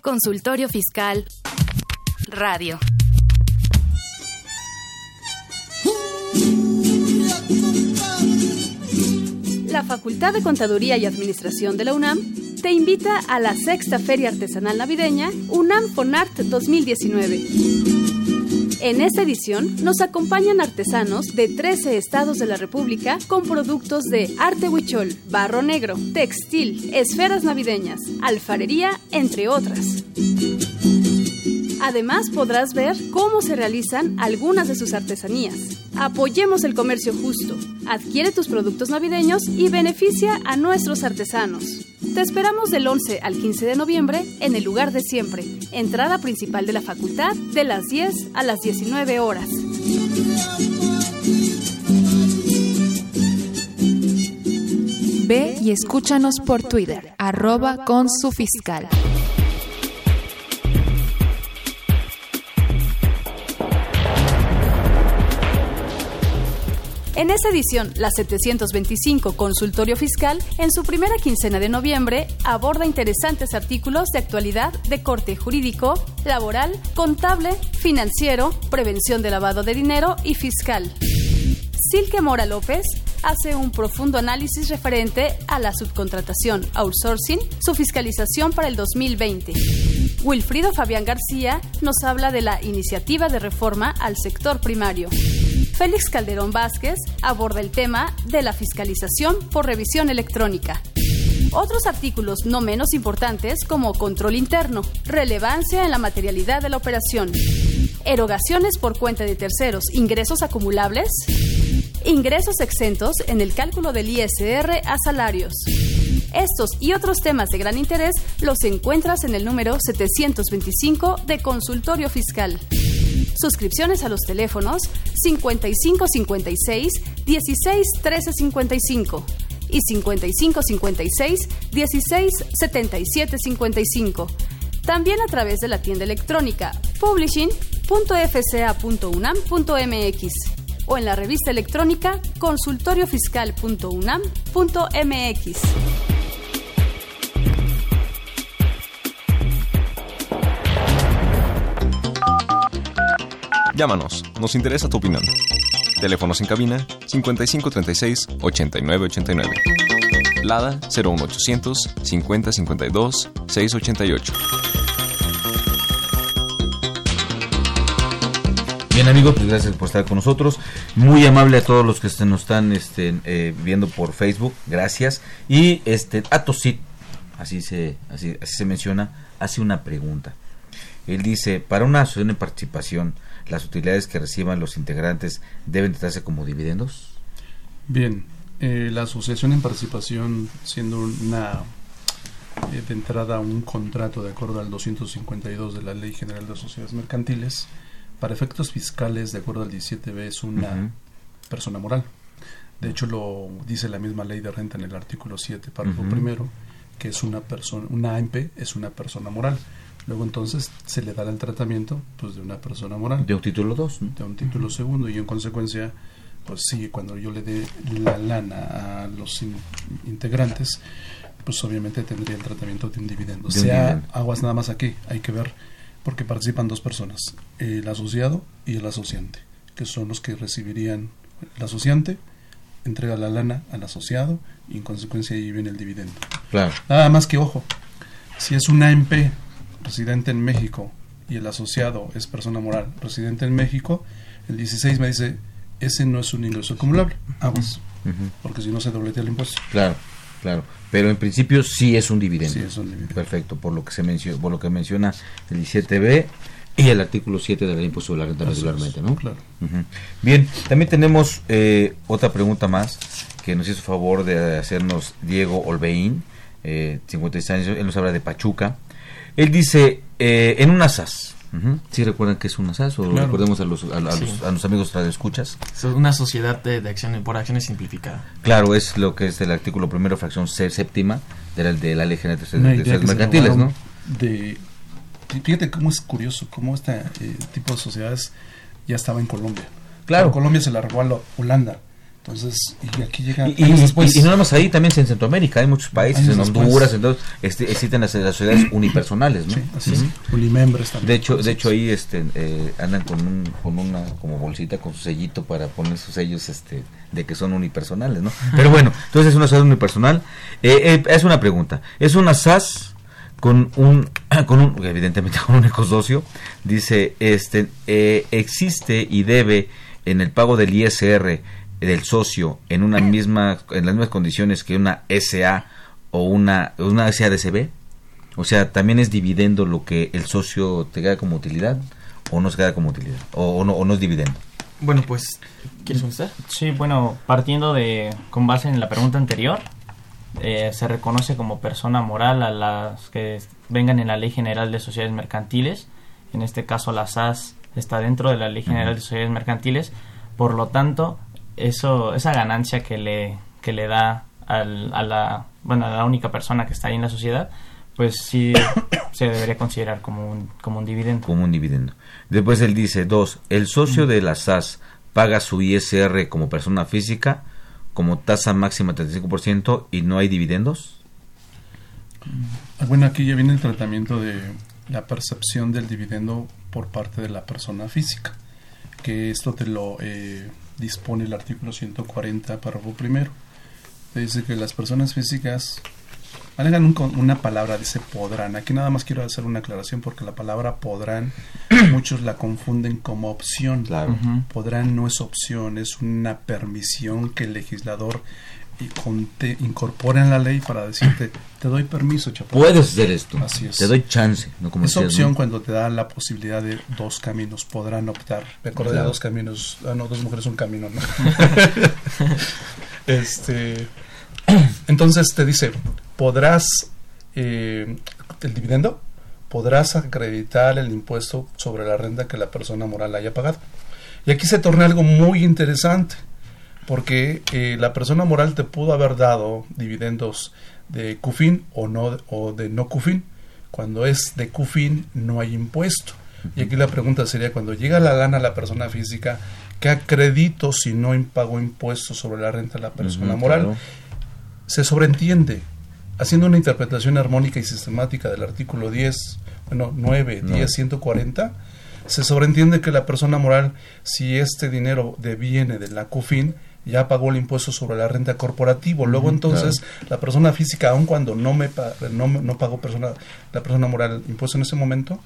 Consultorio Fiscal Radio. La Facultad de Contaduría y Administración de la UNAM te invita a la sexta Feria Artesanal Navideña UNAM Fonart 2019. En esta edición nos acompañan artesanos de 13 estados de la República con productos de arte huichol, barro negro, textil, esferas navideñas, alfarería, entre otras. Además podrás ver cómo se realizan algunas de sus artesanías. Apoyemos el comercio justo. Adquiere tus productos navideños y beneficia a nuestros artesanos. Te esperamos del 11 al 15 de noviembre en el lugar de siempre. Entrada principal de la facultad de las 10 a las 19 horas. Ve y escúchanos por Twitter, arroba con su fiscal. En esta edición, la 725 Consultorio Fiscal, en su primera quincena de noviembre, aborda interesantes artículos de actualidad de corte jurídico, laboral, contable, financiero, prevención de lavado de dinero y fiscal. Silke Mora López hace un profundo análisis referente a la subcontratación, outsourcing, su fiscalización para el 2020. Wilfrido Fabián García nos habla de la iniciativa de reforma al sector primario. Félix Calderón Vázquez aborda el tema de la fiscalización por revisión electrónica. Otros artículos no menos importantes como control interno, relevancia en la materialidad de la operación, erogaciones por cuenta de terceros, ingresos acumulables, ingresos exentos en el cálculo del ISR a salarios. Estos y otros temas de gran interés los encuentras en el número 725 de Consultorio Fiscal. Suscripciones a los teléfonos 5556 16 13 55 y 5556 16 77 55. También a través de la tienda electrónica publishing.fca.unam.mx o en la revista electrónica consultoriofiscal.unam.mx. Llámanos, nos interesa tu opinión. Teléfonos en cabina 5536 8989. Lada 01800 5052 688. Bien amigos, pues gracias por estar con nosotros. Muy amable a todos los que se nos están este, eh, viendo por Facebook, gracias. Y este Atosit, así se, así, así se menciona, hace una pregunta. Él dice, para una asociación de participación, ¿las utilidades que reciban los integrantes deben tratarse como dividendos? Bien, eh, la asociación en participación, siendo una eh, de entrada un contrato de acuerdo al 252 de la Ley General de Sociedades Mercantiles, para efectos fiscales, de acuerdo al 17b, es una persona moral. De hecho, lo dice la misma ley de renta en el artículo 7, párrafo primero, que es una persona, una AMP es una persona moral. Luego entonces se le dará el tratamiento pues de una persona moral. De un título 2. De un título segundo y en consecuencia, pues sí, cuando yo le dé la lana a los integrantes, pues obviamente tendría el tratamiento de un dividendo. De un sea dividendo. aguas nada más aquí, hay que ver, porque participan dos personas, el asociado y el asociante, que son los que recibirían el asociante, entrega la lana al asociado y en consecuencia ahí viene el dividendo. Claro. Nada más que ojo, si es una AMP residente en México y el asociado es persona moral residente en México, el 16 me dice, ese no es un ingreso acumulable, aguas, porque si no se dobletea el impuesto. Claro, claro. Pero en principio sí es un dividendo. Sí es un dividendo. Perfecto, por lo que se menciona, por lo que menciona el 17b y el artículo 7 de la impuesto sobre la renta Así es, regularmente, ¿no? claro. Bien, también tenemos eh, otra pregunta más que nos hizo favor de hacernos Diego Olveín, eh, 56 años, él nos habla de Pachuca. Él dice, eh, en una SAS, ¿sí recuerdan que es una SAS o Claro. recordemos a los, a, a Sí. los, a los amigos radioescuchas? Es una sociedad de, de acciones por acciones simplificada. Claro, es lo que es el artículo primero, fracción C, séptima de la, de la ley general de, mercantiles, ¿no? de fíjate cómo es curioso cómo este eh, tipo de sociedades ya estaba en Colombia Claro. Pero Colombia se la robó a la Holanda entonces y aquí llega Y, y- años después. y- y no nada más ahí, también en Centroamérica, hay muchos países, en. Honduras, entonces este, existen las, las sociedades unipersonales, ¿no? Sí, así es. Unimembres también. De hecho, de hecho ahí este, eh, andan con, un, con una como bolsita con su sellito para poner sus sellos este, de que son unipersonales, ¿no? Pero bueno, entonces es una sociedad unipersonal. Eh, eh, es una pregunta, es una SAS con un, con un evidentemente con un ecosocio, dice, este, eh, existe y debe en el pago del ISR del socio en una misma en las mismas condiciones que una SA o una una SADCB o sea también es dividendo lo que el socio te queda como utilidad o no se queda como utilidad o, o no o no es dividendo Bueno, pues, ¿quieres contestar? Sí, bueno, partiendo de, con base en la pregunta anterior, eh, se reconoce como persona moral a las que vengan en la Ley General de Sociedades Mercantiles. En este caso, la SAS está dentro de la Ley General de Sociedades Mercantiles. Por lo tanto, eso, esa ganancia que le, que le da al- a, la, bueno, a la única persona que está ahí en la sociedad, pues sí se debería considerar como un, como un dividendo. como un dividendo. Después él dice dos el socio de la SAS paga su ISR como persona física como tasa máxima 35% y no hay dividendos. Ah, Bueno, aquí ya viene el tratamiento de la percepción del dividendo por parte de la persona física, que esto te lo eh, dispone el artículo 140, párrafo primero. Dice que las personas físicas alegan un, una palabra, dice podrán. Aquí nada más quiero hacer una aclaración porque la palabra podrán, muchos la confunden como opción. Claro. Podrán no es opción, es una permisión que el legislador y conte, incorpora en la ley para decirte, te doy permiso, chapo. Puedes hacer esto. Así es. Te doy chance. No como es decías, opción ¿no? cuando te da la posibilidad de dos caminos, podrán optar. Me acordé Claro. de dos caminos. Ah, no, dos mujeres, un camino, ¿no? este. Entonces te dice, podrás, eh, el dividendo, podrás acreditar el impuesto sobre la renta que la persona moral haya pagado. Y aquí se torna algo muy interesante, porque eh, la persona moral te pudo haber dado dividendos de CUFIN o, no, o de no CUFIN. Cuando es de CUFIN no hay impuesto. Y aquí la pregunta sería, cuando llega la lana a la persona física, ¿qué acredito si no pagó impuestos sobre la renta de la persona moral? claro. Se sobreentiende, haciendo una interpretación armónica y sistemática del artículo 10, bueno, 9, No. 10, 140, se sobreentiende que la persona moral, si este dinero deviene de la CUFIN, ya pagó el impuesto sobre la renta corporativo. Luego entonces la persona física, aun cuando no me no, no pagó persona, la persona moral impuesto en ese momento,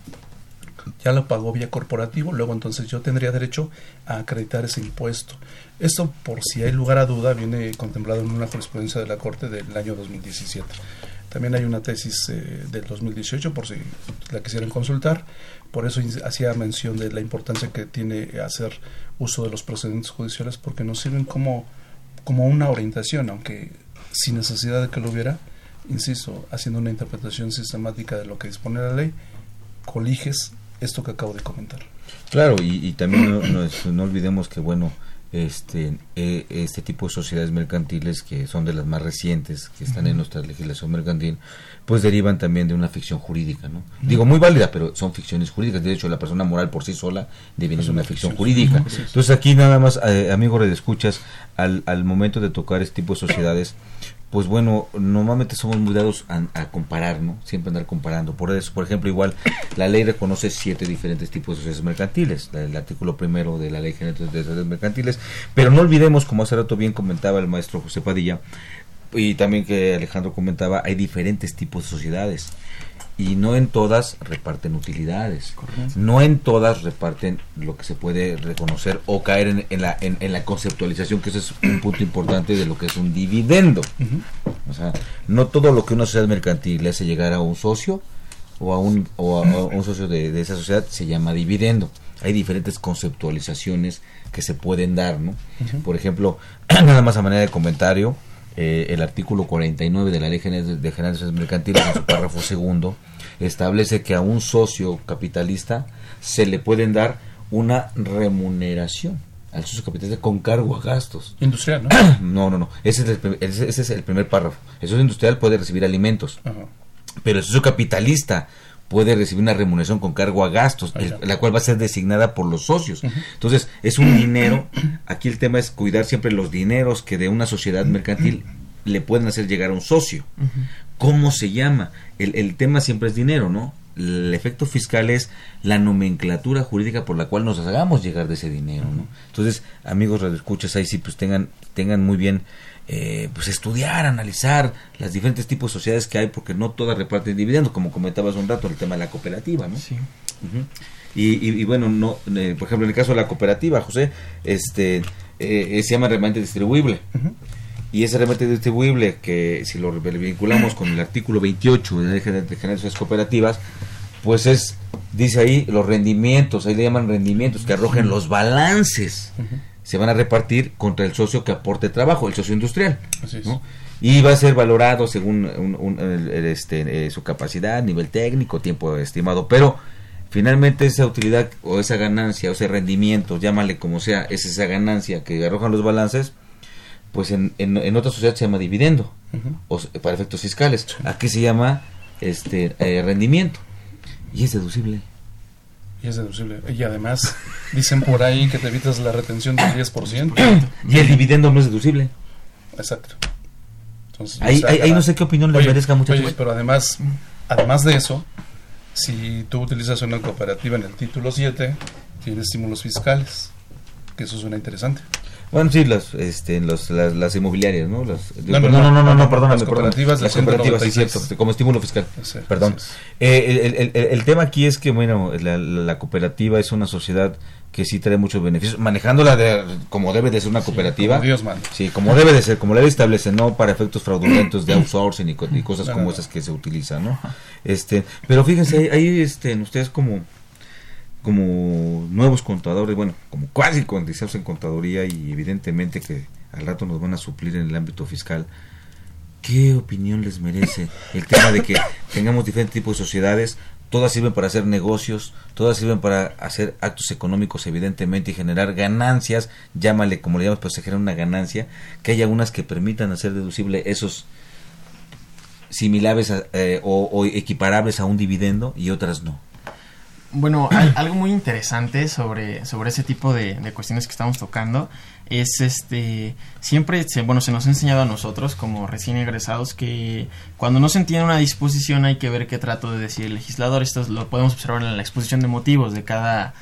ya lo pagó vía corporativo, luego entonces yo tendría derecho a acreditar ese impuesto. Esto, por si hay lugar a duda, viene contemplado en una jurisprudencia de la Corte del año 2017. También hay una tesis eh, del 2018, por si la quisieran consultar. Por eso hacía mención de la importancia que tiene hacer uso de los procedimientos judiciales, porque nos sirven como, como una orientación, aunque sin necesidad de que lo hubiera, insisto, haciendo una interpretación sistemática de lo que dispone la ley, coliges esto que acabo de comentar. Claro, y, también no olvidemos que, bueno, este, eh, este tipo de sociedades mercantiles, que son de las más recientes, que están en Ujú. nuestra legislación mercantil, pues derivan también de una ficción jurídica, ¿no? Digo, muy válida, pero son ficciones jurídicas. De hecho, la persona moral por sí sola deviene de una ficción ficción. jurídica. Entonces, aquí nada más, eh, amigo escuchas al, al momento de tocar este tipo de sociedades, pues bueno, normalmente somos muy dados a, a comparar, ¿no? Siempre andar comparando. Por eso, por ejemplo, igual la ley reconoce siete diferentes tipos de sociedades mercantiles, el artículo primero de la ley general de sociedades mercantiles, pero no olvidemos, como hace rato bien comentaba el maestro José Padilla, y también que Alejandro comentaba, hay diferentes tipos de sociedades. Y no en todas reparten utilidades. No en todas reparten lo que se puede reconocer o caer en, en la, en, en la conceptualización, que ese es un punto importante de lo que es un dividendo. O sea, no todo lo que una sociedad mercantil le hace llegar a un socio o a un, o a, a un socio de, de esa sociedad se llama dividendo. Hay diferentes conceptualizaciones que se pueden dar, ¿no? Por ejemplo, nada más a manera de comentario, eh, el artículo 49 de la Ley General de General de Sociedades Mercantiles, en su párrafo segundo, establece que a un socio capitalista se le pueden dar una remuneración al socio capitalista con cargo a gastos. Industrial, ¿no? No, no, no. Ese es el, ese, ese es el primer párrafo. El socio industrial puede recibir alimentos, Ajá. pero el socio capitalista puede recibir una remuneración con cargo a gastos, el- la cual va a ser designada por los socios. Entonces, es un dinero. Aquí el tema es cuidar siempre los dineros que de una sociedad mercantil le pueden hacer llegar a un socio. ¿Cómo se llama? El, el tema siempre es dinero, ¿no? El efecto fiscal es la nomenclatura jurídica por la cual nos hagamos llegar de ese dinero, ¿no? Entonces, amigos radioescuchas, ahí sí pues tengan, tengan muy bien, eh, pues estudiar, analizar las diferentes tipos de sociedades que hay, porque no todas reparten dividendos, como comentabas un rato, el tema de la cooperativa, ¿no? Sí. Y, y, y bueno, no, eh, por ejemplo, en el caso de la cooperativa, José, este, eh, se llama remanente distribuible. Y ese remate distribuible, que si lo vinculamos con el artículo 28 de la de Sociedades Cooperativas, pues es, dice ahí, los rendimientos, ahí le llaman rendimientos, que arrojen los balances. Se van a repartir contra el socio que aporte trabajo, el socio industrial. Así es. ¿no? Y va a ser valorado según un- este, eh, su capacidad, nivel técnico, tiempo estimado. Pero finalmente esa utilidad o esa ganancia o ese rendimiento, llámale como sea, es esa ganancia que arrojan los balances, pues en, en, en otra sociedad se llama dividendo, Ujú. o para efectos fiscales. Aquí se llama este eh, rendimiento y es deducible. Y es deducible. Y además, dicen por ahí que te evitas la retención del 10%. Y el dividendo no es deducible. Exacto. Entonces, Ahí- o ahí- ahí no sé qué opinión le merezca, muchachos. oye, pero además, además de eso, si tú utilizas una cooperativa en el título 7, tiene estímulos fiscales, que eso suena interesante. Bueno, sí, las, este, los, las, las inmobiliarias, ¿no? Las, No, no, no, no, no, no, no, perdóname, las cooperativas. Las cooperativas, sí, 196. cierto, como estímulo fiscal. Sí, Perdón. es. Eh, el, el- el- el tema aquí es que, bueno, la, la cooperativa es una sociedad que sí trae muchos beneficios, manejándola de, como debe de ser una cooperativa. como Dios manda. Sí, como debe de ser, como la ley establece, no para efectos fraudulentos de outsourcing y, co- y cosas No, como no. esas que se utilizan, ¿no? Este, pero fíjense, ahí, este, ustedes como como nuevos contadores, bueno, como casi condiciones en contaduría y evidentemente que al rato nos van a suplir en el ámbito fiscal, ¿qué opinión les merece el tema de que tengamos diferentes tipos de sociedades? Todas sirven para hacer negocios, todas sirven para hacer actos económicos, evidentemente, y generar ganancias, llámale como le llamamos, pues se genera una ganancia, que haya unas que permitan hacer deducible esos similares a- eh, o equiparables a un dividendo y otras no. Bueno, al- algo muy interesante sobre, sobre ese tipo de, de cuestiones que estamos tocando es este siempre se, bueno se nos ha enseñado a nosotros como recién egresados que cuando no se entiende una disposición hay que ver qué trato de decir el legislador. Esto lo podemos observar en la exposición de motivos de cada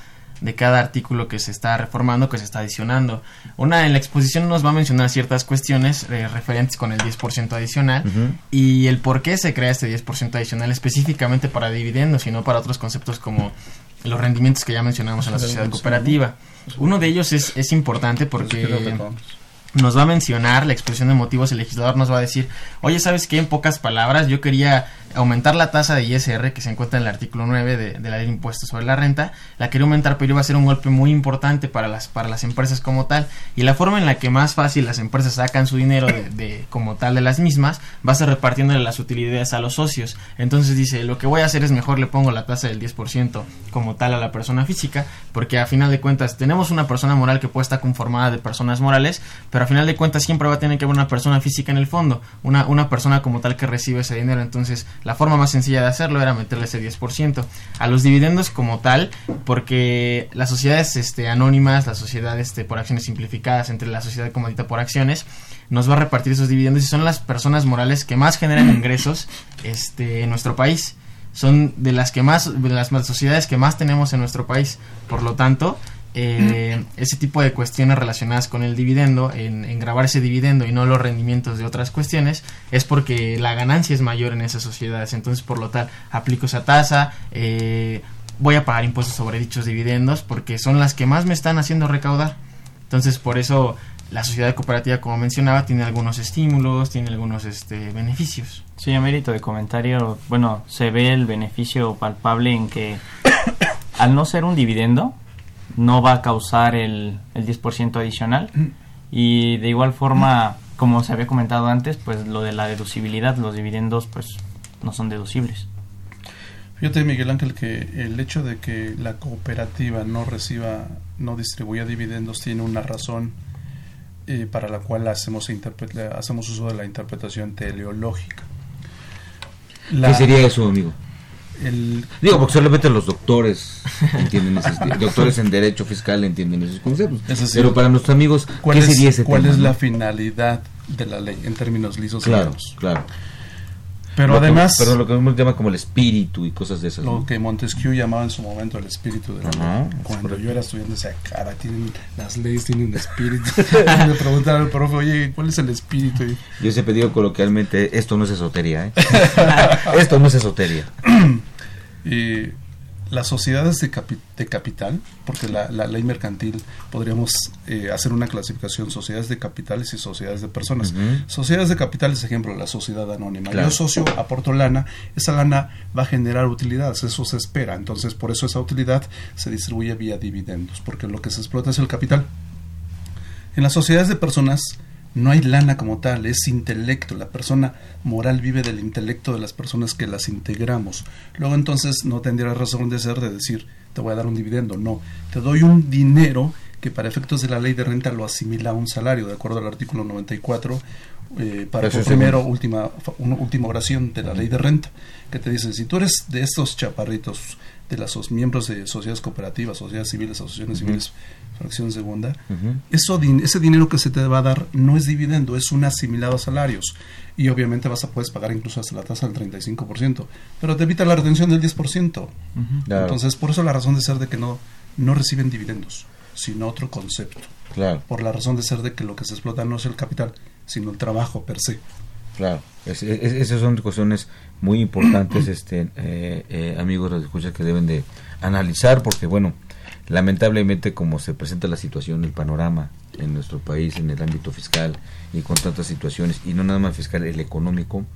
de cada artículo que se está reformando que se está adicionando una en la exposición nos va a mencionar ciertas cuestiones eh, referentes con el 10% adicional y el por qué se crea este 10% adicional específicamente para dividendos y no para otros conceptos como los rendimientos que ya mencionamos en la sociedad cooperativa. Uno de ellos es, es importante porque. Nos va a mencionar la expresión de motivos, el legislador nos va a decir, oye, ¿sabes qué? En pocas palabras, yo quería aumentar la tasa de ISR que se encuentra en el artículo 9 de, la ley de impuestos sobre la renta, la quería aumentar, pero iba a ser un golpe muy importante para las, para las empresas como tal, y la forma en la que más fácil las empresas sacan su dinero de- como tal de las mismas, va a ser repartiéndole las utilidades a los socios. Entonces dice, lo que voy a hacer es mejor le pongo la tasa del 10% como tal a la persona física, porque a final de cuentas tenemos una persona moral que puede estar conformada de personas morales, pero a final de cuentas siempre va a tener que haber una persona física en el fondo, una, una persona como tal que recibe ese dinero. Entonces, la forma más sencilla de hacerlo era meterle ese 10%. A los dividendos como tal, porque las sociedades este, anónimas, la sociedad este, por acciones simplificadas, entre la sociedad comodita por acciones, nos va a repartir esos dividendos y son las personas morales que más generan ingresos este, en nuestro país. Son de las que más, de las más- sociedades que más tenemos en nuestro país. Por lo tanto, eh, ese tipo de cuestiones relacionadas con el dividendo, en, en grabar ese dividendo y no los rendimientos de otras cuestiones, es porque la ganancia es mayor en esas sociedades. Entonces, por lo tal, aplico esa tasa, eh, voy a pagar impuestos sobre dichos dividendos porque son las que más me están haciendo recaudar. Entonces, por eso la sociedad cooperativa, como mencionaba, tiene algunos estímulos, tiene algunos este, beneficios. Sí, a mérito de comentario, bueno, se ve el beneficio palpable en que al no ser un dividendo, no va a causar el, el 10% adicional. Y de igual forma, como se había comentado antes, pues lo de la deducibilidad, los dividendos pues no son deducibles. Fíjate, Miguel Ángel, que el hecho de que la cooperativa no reciba, no distribuya dividendos tiene una razón eh, para la cual hacemos, hacemos uso de la interpretación teleológica. La- ¿Qué sería eso, amigo? El, Digo, porque solamente los doctores entienden esos, doctores en derecho fiscal entienden esos conceptos. Pero para nuestros amigos, ¿cuál ¿qué es, sería ese cuál tema, es no? la finalidad de la ley en términos lisos Claro, llanos? claro. Pero Lo que- además, Pero lo que uno llama como el espíritu y cosas de esas. lo ¿no? que Montesquieu llamaba en su momento el espíritu de la Ajá, ley. Cuando yo era estudiante decía, cara, tienen, las leyes tienen espíritu. y me preguntaba al profe, oye, ¿cuál es el espíritu? Y- Yo siempre digo coloquialmente, esto no es esotería, ¿eh? esto no es esotería. las sociedades de, capi- de capital, porque la, la ley mercantil podríamos eh, hacer una clasificación, sociedades de capitales y sociedades de personas. Sociedades de capitales, ejemplo, la sociedad anónima. Claro. Yo socio, aporto lana, esa lana va a generar utilidades, eso se espera. Entonces, por eso esa utilidad se distribuye vía dividendos, porque lo que se explota es el capital. En las sociedades de personas no hay lana como tal, es intelecto. La persona moral vive del intelecto de las personas que las integramos. Luego entonces no tendría razón de ser de decir, te voy a dar un dividendo. No, te doy un dinero que para efectos de la ley de renta lo asimila a un salario, de acuerdo al artículo 94, eh, para es primero, según- última, una última oración de la ley de renta, que te dice, si tú eres de estos chaparritos, de los miembros de sociedades cooperativas, sociedades civiles, asociaciones Ujú. civiles, fracción segunda, Ujú. eso, din- ese dinero que se te va a dar no es dividendo, es un asimilado a salarios. Y obviamente vas a puedes pagar incluso hasta la tasa del 35%, pero te evita la retención del 10%. Claro. Entonces, por eso la razón de ser de que no, no reciben dividendos. sino otro concepto. Claro. Por la razón de ser de que lo que se explota no es el capital, sino el trabajo per se. Claro, es, es, esas son cuestiones muy importantes, este, eh, eh, amigos de escucha que deben de analizar, porque bueno, lamentablemente como se presenta la situación, el panorama en nuestro país, en el ámbito fiscal y con tantas situaciones, y no nada más fiscal, el económico,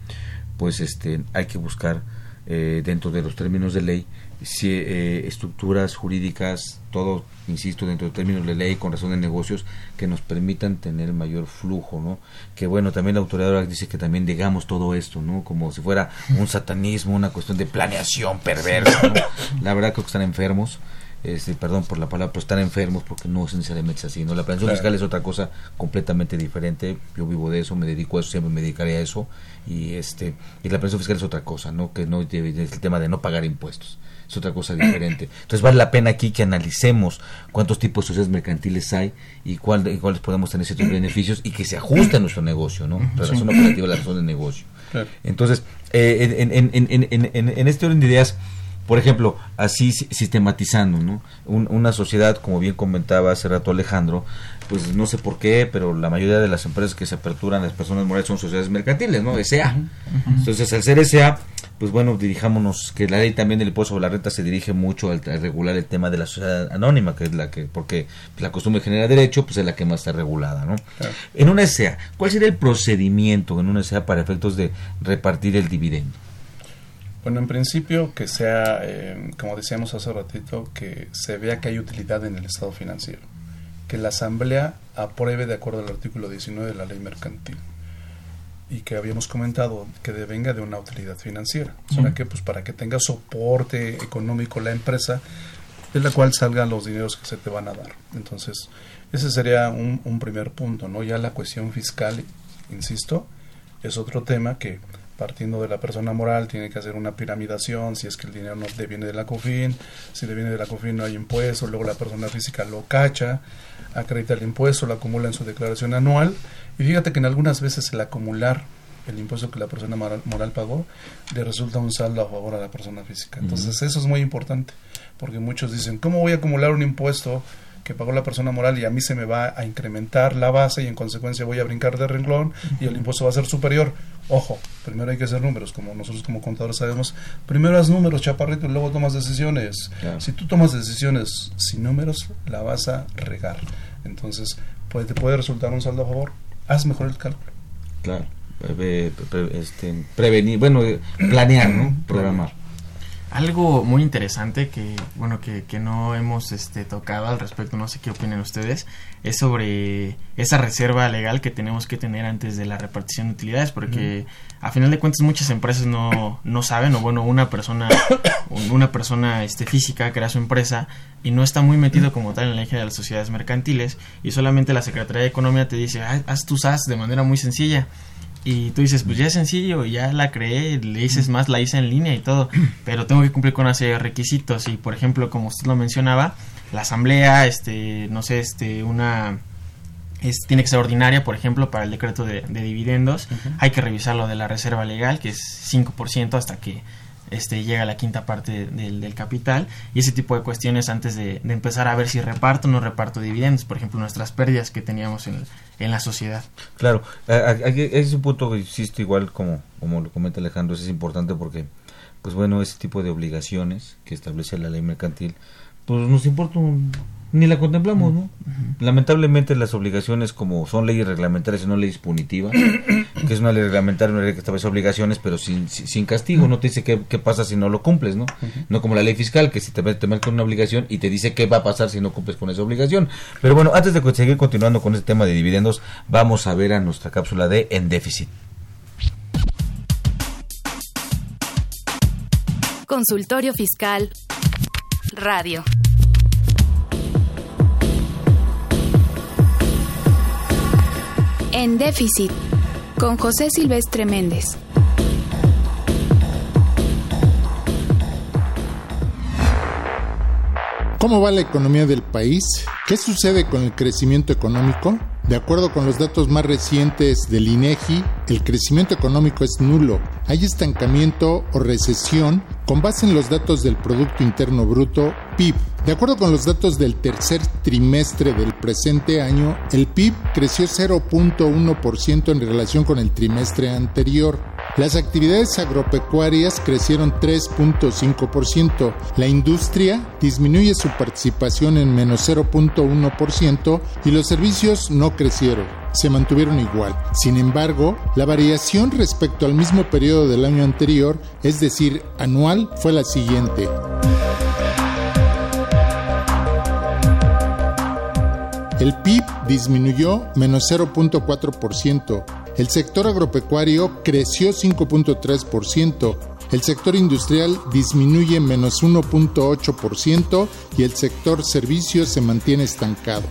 pues este, hay que buscar eh, dentro de los términos de ley si, eh, estructuras jurídicas, todo, insisto, dentro de términos de ley, con razón de negocios, que nos permitan tener mayor flujo, ¿no? Que bueno, también la autoridad dice que también digamos todo esto, ¿no? Como si fuera un satanismo, una cuestión de planeación perversa, ¿no? La verdad creo que están enfermos. Este, perdón por la palabra, pero están enfermos porque no es necesariamente así. ¿no? La planeación fiscal es otra cosa completamente diferente. Yo vivo de eso, me dedico a eso, siempre me dedicaré a eso. Y este y la planeación fiscal es otra cosa, ¿no? Que no es el tema de no pagar impuestos es otra cosa diferente. Entonces vale la pena aquí que analicemos cuántos tipos de sociedades mercantiles hay y, cuál, cuáles podemos tener ciertos beneficios y que se ajuste a nuestro negocio, ¿no? La razón operativa, la razón de negocio. Entonces, eh, en, en, en, en, este orden de ideas, por ejemplo, así sistematizando, ¿no? una sociedad, como bien comentaba hace rato Alejandro, pues no sé por qué, pero la mayoría de las empresas que se aperturan las personas morales son sociedades mercantiles, ¿no? SA. Entonces, al ser SA, pues bueno, dirijámonos, que la ley también del impuesto sobre la renta se dirige mucho al, regular el tema de la sociedad anónima, que es la que, porque la costumbre genera derecho, pues es la que más está regulada, ¿no? En una SA, ¿cuál sería el procedimiento en una SA para efectos de repartir el dividendo? Bueno, en principio que sea, eh, como decíamos hace ratito, que se vea que hay utilidad en el estado financiero que la Asamblea apruebe de acuerdo al artículo 19 de la ley mercantil y que habíamos comentado que devenga de una utilidad financiera, o que pues para que tenga soporte económico la empresa de la cual salgan los dineros que se te van a dar. Entonces, ese sería un, un primer punto, ¿no? Ya la cuestión fiscal, insisto, es otro tema que partiendo de la persona moral, tiene que hacer una piramidación, si es que el dinero no le viene de la COFIN, si le viene de la COFIN no hay impuesto, luego la persona física lo cacha, acredita el impuesto, lo acumula en su declaración anual, y fíjate que en algunas veces el acumular el impuesto que la persona moral, pagó le resulta un saldo a favor a la persona física. Entonces eso es muy importante, porque muchos dicen, ¿cómo voy a acumular un impuesto? que pagó la persona moral y a mí se me va a incrementar la base y en consecuencia voy a brincar de renglón y el impuesto va a ser superior. Ojo, primero hay que hacer números, como nosotros como contadores sabemos. Primero haz números, chaparrito, y luego tomas decisiones. Si tú tomas decisiones sin números, la vas a regar. Entonces, puede, te puede resultar un saldo a favor. Haz mejor el cálculo. Claro. este, prevenir, bueno, planear, ¿no? Programar. Algo muy interesante que, bueno, que, que, no hemos este, tocado al respecto, no sé qué opinan ustedes, es sobre esa reserva legal que tenemos que tener antes de la repartición de utilidades, porque a final de cuentas muchas empresas no, no saben, o bueno, una persona, una persona este, física crea su empresa y no está muy metido como tal en la ley de las sociedades mercantiles y solamente la Secretaría de Economía te dice, haz tus SAS de manera muy sencilla y tú dices, pues ya es sencillo, ya la creé, le dices más, la hice en línea y todo, pero tengo que cumplir con una serie de requisitos y por ejemplo, como usted lo mencionaba, la asamblea, este, no sé, este, una es, tiene que ser ordinaria, por ejemplo, para el decreto de, dividendos. Hay que revisar lo de la reserva legal, que es 5% hasta que este, llega la quinta parte del, capital. Y ese tipo de cuestiones antes de, empezar a ver si reparto o no reparto dividendos. Por ejemplo, nuestras pérdidas que teníamos en, en la sociedad. Claro, ese es un punto que insisto igual como, como lo comenta Alejandro, es importante porque, pues bueno, ese tipo de obligaciones que establece la ley mercantil, pues nos importa ni la contemplamos, ¿no? Lamentablemente las obligaciones como son leyes reglamentarias y no leyes punitivas, que es una ley reglamentaria, una ley que establece obligaciones, pero sin, sin castigo, no te dice qué, qué, pasa si no lo cumples, ¿no? No como la ley fiscal, que si te, te con una obligación y te dice qué va a pasar si no cumples con esa obligación. Pero bueno, antes de seguir continuando con este tema de dividendos, vamos a ver a nuestra cápsula de En Déficit. Consultorio Fiscal Radio. En déficit, con José Silvestre Méndez. ¿Cómo va la economía del país? ¿Qué sucede con el crecimiento económico? De acuerdo con los datos más recientes del INEGI, el crecimiento económico es nulo. Hay estancamiento o recesión con base en los datos del Producto Interno Bruto, PIB, De acuerdo con los datos del tercer trimestre del presente año, el PIB creció 0.1% en relación con el trimestre anterior. Las actividades agropecuarias crecieron 3.5%, la industria disminuye su participación en menos 0.1% y los servicios no crecieron, se mantuvieron igual. Sin embargo, la variación respecto al mismo periodo del año anterior, es decir, anual, fue la siguiente. El PIB disminuyó menos 0.4%, el sector agropecuario creció 5.3%, el sector industrial disminuye menos 1.8% y el sector servicios se mantiene estancado.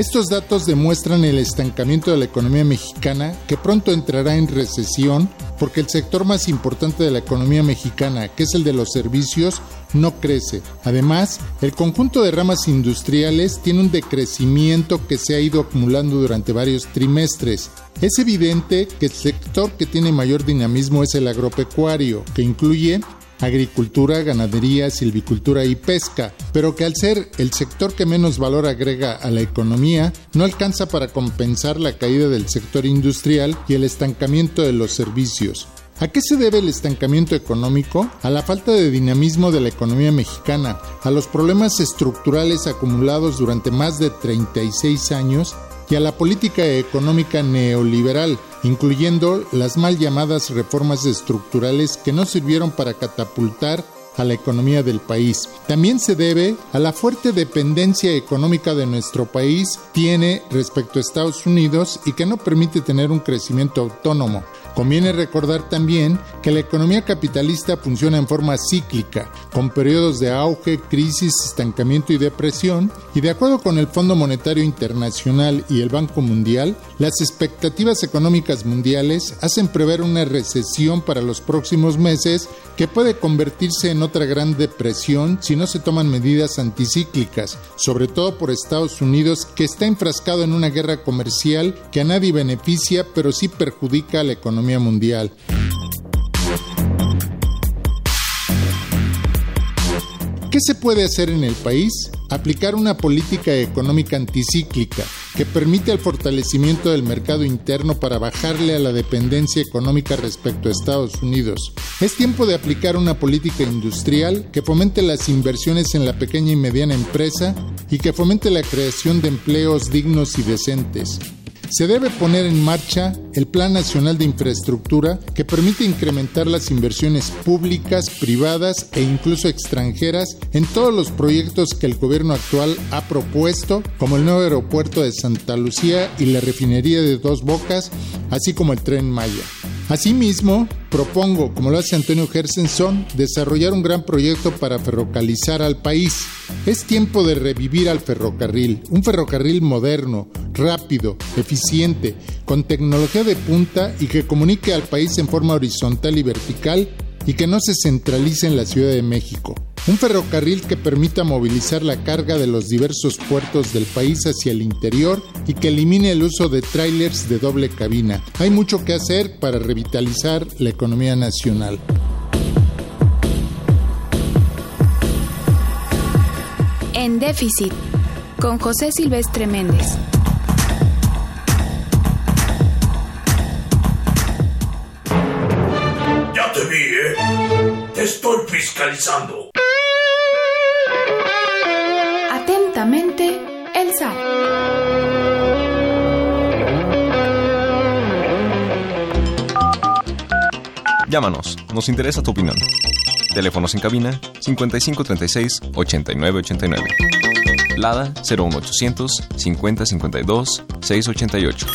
Estos datos demuestran el estancamiento de la economía mexicana que pronto entrará en recesión porque el sector más importante de la economía mexicana, que es el de los servicios, no crece. Además, el conjunto de ramas industriales tiene un decrecimiento que se ha ido acumulando durante varios trimestres. Es evidente que el sector que tiene mayor dinamismo es el agropecuario, que incluye agricultura, ganadería, silvicultura y pesca, pero que al ser el sector que menos valor agrega a la economía, no alcanza para compensar la caída del sector industrial y el estancamiento de los servicios. ¿A qué se debe el estancamiento económico? A la falta de dinamismo de la economía mexicana, a los problemas estructurales acumulados durante más de 36 años y a la política económica neoliberal, incluyendo las mal llamadas reformas estructurales que no sirvieron para catapultar a la economía del país. También se debe a la fuerte dependencia económica de nuestro país tiene respecto a Estados Unidos y que no permite tener un crecimiento autónomo. Conviene recordar también que la economía capitalista funciona en forma cíclica, con periodos de auge, crisis, estancamiento y depresión, y de acuerdo con el Fondo Monetario Internacional y el Banco Mundial, las expectativas económicas mundiales hacen prever una recesión para los próximos meses que puede convertirse en otra gran depresión si no se toman medidas anticíclicas, sobre todo por Estados Unidos que está enfrascado en una guerra comercial que a nadie beneficia pero sí perjudica a la economía mundial. ¿Qué se puede hacer en el país? Aplicar una política económica anticíclica que permite el fortalecimiento del mercado interno para bajarle a la dependencia económica respecto a Estados Unidos. Es tiempo de aplicar una política industrial que fomente las inversiones en la pequeña y mediana empresa y que fomente la creación de empleos dignos y decentes se debe poner en marcha el Plan Nacional de Infraestructura que permite incrementar las inversiones públicas, privadas e incluso extranjeras en todos los proyectos que el gobierno actual ha propuesto, como el nuevo aeropuerto de Santa Lucía y la refinería de Dos Bocas, así como el tren Maya. Asimismo, propongo, como lo hace Antonio Gersenson, desarrollar un gran proyecto para ferrocarrilizar al país. Es tiempo de revivir al ferrocarril, un ferrocarril moderno, rápido, eficiente, con tecnología de punta y que comunique al país en forma horizontal y vertical y que no se centralice en la Ciudad de México. Un ferrocarril que permita movilizar la carga de los diversos puertos del país hacia el interior y que elimine el uso de trailers de doble cabina. Hay mucho que hacer para revitalizar la economía nacional. En déficit, con José Silvestre Méndez. Ya te vi, ¿eh? Te estoy fiscalizando. Llámanos, nos interesa tu opinión. Teléfonos en cabina 5536 8989. Lada 01800 5052 688.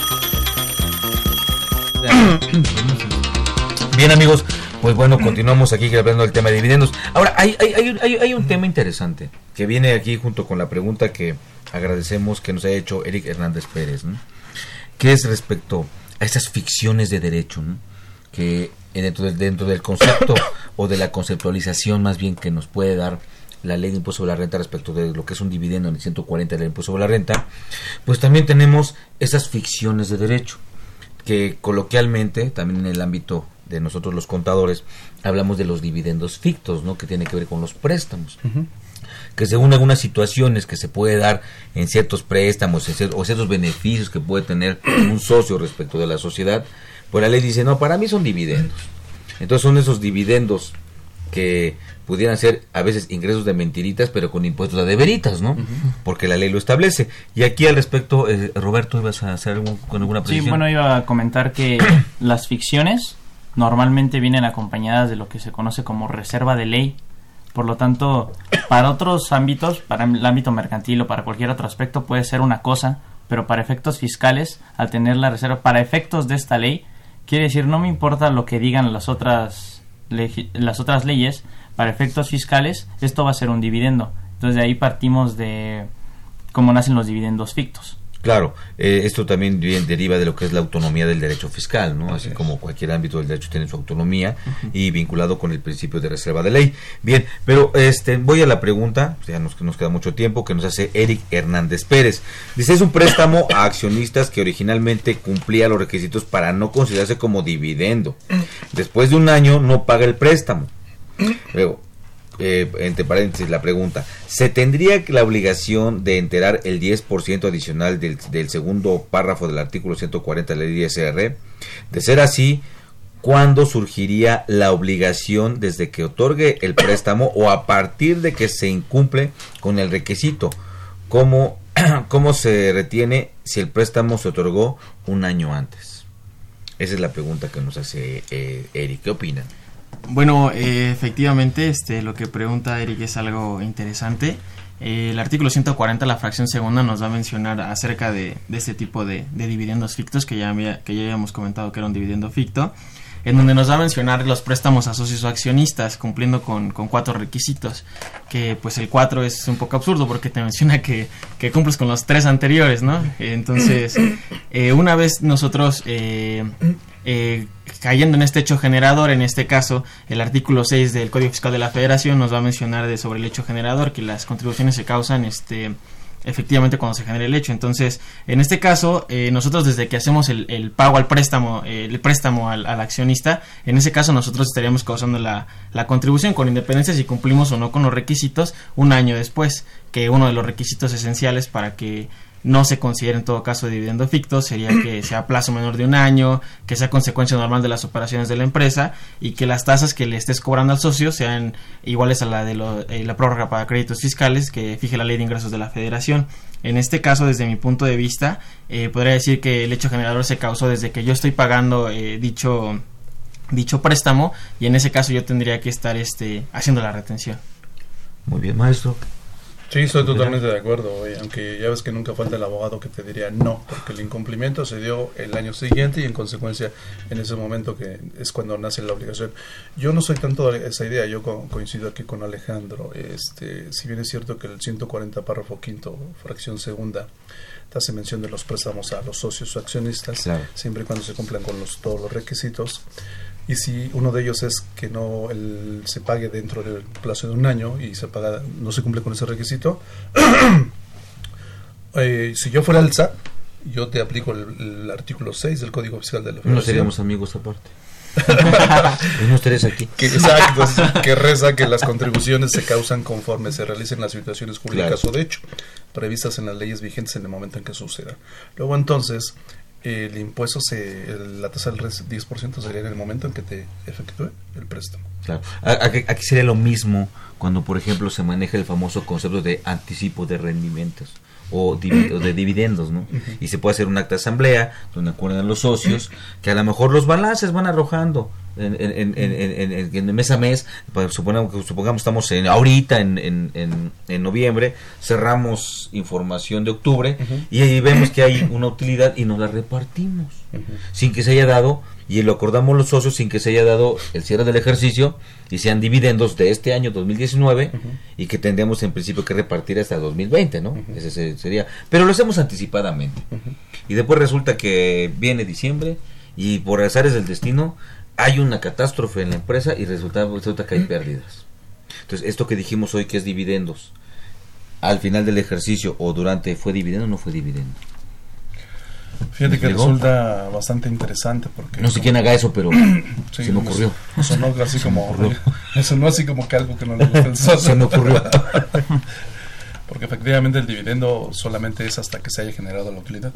Bien amigos, pues bueno, continuamos aquí hablando del tema de dividendos. Ahora, hay, un tema interesante que viene aquí junto con la pregunta que agradecemos que nos haya hecho Eric Hernández Pérez, ¿no? que es respecto a esas ficciones de derecho, ¿no? que dentro del, dentro del concepto o de la conceptualización más bien que nos puede dar la ley de impuesto sobre la renta respecto de lo que es un dividendo en el 140 del impuesto sobre la renta, pues también tenemos esas ficciones de derecho que coloquialmente, también en el ámbito de nosotros los contadores, hablamos de los dividendos fictos, ¿no? Que tiene que ver con los préstamos. que según algunas situaciones que se puede dar en ciertos préstamos o ciertos beneficios que puede tener un socio respecto de la sociedad, pues la ley dice, no, para mí son dividendos. Entonces son esos dividendos que pudieran ser a veces ingresos de mentiritas, pero con impuestos de veritas, ¿no? Porque la ley lo establece. Y aquí al respecto, eh, Roberto, ¿ibas a hacer con alguna precisión? Sí, bueno, iba a comentar que las ficciones normalmente vienen acompañadas de lo que se conoce como reserva de ley. Por lo tanto, para otros ámbitos, para el ámbito mercantil o para cualquier otro aspecto puede ser una cosa, pero para efectos fiscales, al tener la reserva, para efectos de esta ley, quiere decir no me importa lo que digan las otras las otras leyes, para efectos fiscales, esto va a ser un dividendo. Entonces de ahí partimos de cómo nacen los dividendos fictos. Claro, eh, esto también deriva de lo que es la autonomía del derecho fiscal, ¿no? Así, como cualquier ámbito del derecho tiene su autonomía y vinculado con el principio de reserva de ley. Bien, pero este voy a la pregunta, ya nos, nos queda mucho tiempo, que nos hace Eric Hernández Pérez. Dice, es un préstamo a accionistas que originalmente cumplía los requisitos para no considerarse como dividendo. Después de un año no paga el préstamo. Luego, eh, entre paréntesis, la pregunta, ¿se tendría la obligación de enterar el 10% adicional del, segundo párrafo del artículo 140 de la ley SR? De ser así, ¿cuándo surgiría la obligación desde que otorgue el préstamo o a partir de que se incumple con el requisito? ¿Cómo, cómo se retiene si el préstamo se otorgó un año antes? Esa es la pregunta que nos hace eh, Eric. ¿Qué opinan? Bueno, eh, efectivamente, este, lo que pregunta Eric es algo interesante. Eh, el artículo 140, la fracción segunda, nos va a mencionar acerca de, este tipo de, dividendos fictos que ya, que ya habíamos comentado que era un dividendo ficto, en donde nos va a mencionar los préstamos a socios o accionistas cumpliendo con, cuatro requisitos, que pues el cuatro es un poco absurdo porque te menciona que, cumples con los tres anteriores, ¿no? Entonces, eh, una vez nosotros eh, cayendo en este hecho generador, en este caso el artículo 6 del Código Fiscal de la Federación nos va a mencionar de sobre el hecho generador que las contribuciones se causan este efectivamente cuando se genera el hecho. Entonces, en este caso, eh, nosotros desde que hacemos el, pago al préstamo, eh, el préstamo al, accionista, en ese caso nosotros estaríamos causando la, la, contribución con independencia si cumplimos o no con los requisitos un año después, que uno de los requisitos esenciales para que no se considera en todo caso dividendo ficto, sería que sea plazo menor de un año, que sea consecuencia normal de las operaciones de la empresa y que las tasas que le estés cobrando al socio sean iguales a la de eh, la prórroga para créditos fiscales que fije la ley de ingresos de la federación. En este caso, desde mi punto de vista, eh, podría decir que el hecho generador se causó desde que yo estoy pagando eh, dicho dicho préstamo y en ese caso yo tendría que estar este haciendo la retención. Muy bien, maestro. Sí, estoy totalmente de acuerdo, aunque ya ves que nunca falta el abogado que te diría no, porque el incumplimiento se dio el año siguiente y en consecuencia en ese momento que es cuando nace la obligación. Yo no soy tanto de esa idea, yo coincido aquí con Alejandro, este, si bien es cierto que el 140 párrafo quinto, fracción segunda, te hace mención de los préstamos a los socios o accionistas, siempre y cuando se cumplan con los, todos los requisitos, y si uno de ellos es que no el, se pague dentro del plazo de un año y se paga no se cumple con ese requisito eh, si yo fuera el SAT yo te aplico el, artículo 6 del Código Fiscal de la Federación. No seríamos amigos aparte. no estarías aquí. Que, exacto, que reza que las contribuciones se causan conforme se realicen las situaciones públicas o de hecho previstas en las leyes vigentes en el momento en que suceda. Luego entonces, el impuesto, se, la tasa del 10% sería en el momento en que te efectúe el préstamo. Claro. Aquí sería lo mismo cuando, por ejemplo, se maneja el famoso concepto de anticipo de rendimientos o, de dividendos, ¿no? Y se puede hacer un acta de asamblea donde acuerdan los socios que a lo mejor los balances van arrojando en, en, en, en mes a mes, pues, supongamos, supongamos estamos en, ahorita en, en, noviembre, cerramos información de octubre y ahí vemos que hay una utilidad y nos la repartimos. Sin que se haya dado y lo acordamos los socios sin que se haya dado el cierre del ejercicio y sean dividendos de este año 2019 y que tendríamos en principio que repartir hasta 2020, ¿no? Ese sería, pero lo hacemos anticipadamente. Y después resulta que viene diciembre y por azares del destino hay una catástrofe en la empresa y resulta, resulta que hay pérdidas. Entonces, esto que dijimos hoy que es dividendos, al final del ejercicio o durante fue dividendo o no fue dividendo. Fíjate que Llegó. resulta bastante interesante porque... No sé quién haga eso, pero Sí, se me ocurrió. Sonó así como... ocurrió. Sonó así como que algo que no le gusta. Se me ocurrió. porque efectivamente el dividendo solamente es hasta que se haya generado la utilidad.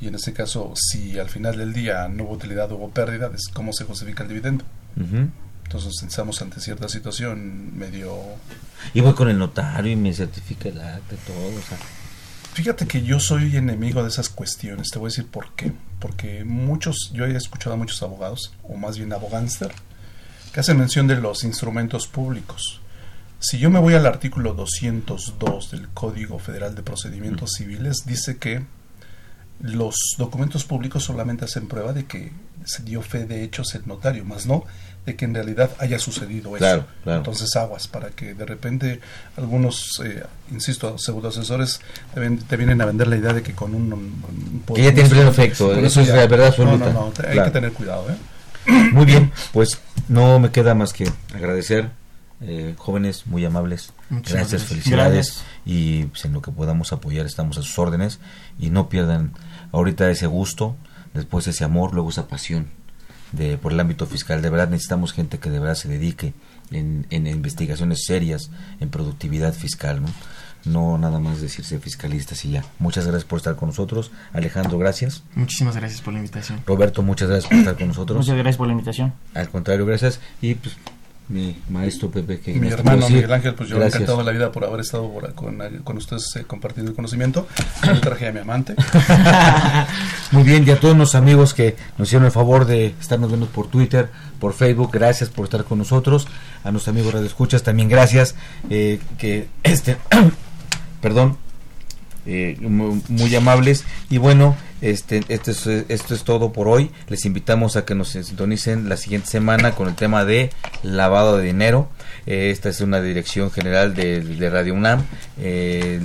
Y en ese caso, si al final del día no hubo utilidad, hubo pérdida, cómo se justifica el dividendo. Entonces estamos ante cierta situación medio... Y voy con el notario y me certifica el acta y todo. O sea, Fíjate que yo soy enemigo de esas cuestiones, te voy a decir por qué. Porque muchos, yo he escuchado a muchos abogados, o más bien abogánster, que hacen mención de los instrumentos públicos. Si yo me voy al artículo 202 del Código Federal de Procedimientos Civiles, dice que los documentos públicos solamente hacen prueba de que se dio fe de hechos el notario, más no de que en realidad haya sucedido eso. Claro, claro. Entonces aguas para que de repente algunos, eh, insisto, pseudoasesores te, ven- te vienen a vender la idea de que con un... un- un- Que ya tiene pleno efecto, eso es la verdad absoluta. No, no, no, te- hay que tener cuidado, ¿eh? Muy bien, pues no me queda más que agradecer, eh, jóvenes muy amables. Muchas gracias, gracias. felicidades. Gracias. Y pues, en lo que podamos apoyar estamos a sus órdenes. Y no pierdan ahorita ese gusto, después ese amor, luego esa pasión de, por el ámbito fiscal. De verdad necesitamos gente que de verdad se dedique en, en investigaciones serias, en productividad fiscal. ¿no? no nada más decirse fiscalistas y ya. Muchas gracias por estar con nosotros. Alejandro, gracias. Muchísimas gracias por la invitación. Roberto, muchas gracias por estar con nosotros. Muchas gracias por la invitación. Al contrario, gracias. Y pues mi maestro Pepe, que Mi hermano? Miguel Ángel, pues yo Gracias. encantado de la vida por haber estado por- con, con ustedes eh, compartiendo el conocimiento. Yo traje a mi amante. Muy bien, y a todos los amigos que nos hicieron el favor de estarnos viendo por Twitter, por Facebook, gracias por estar con nosotros. A nuestros amigos Radio Escuchas también gracias. eh, que este, perdón, eh, mu- muy amables. Y bueno, este, este es, esto es todo por hoy. Les invitamos a que nos sintonicen la siguiente semana con el tema de lavado de dinero. Eh, esta es una dirección general de, Radio UNAM. Eh,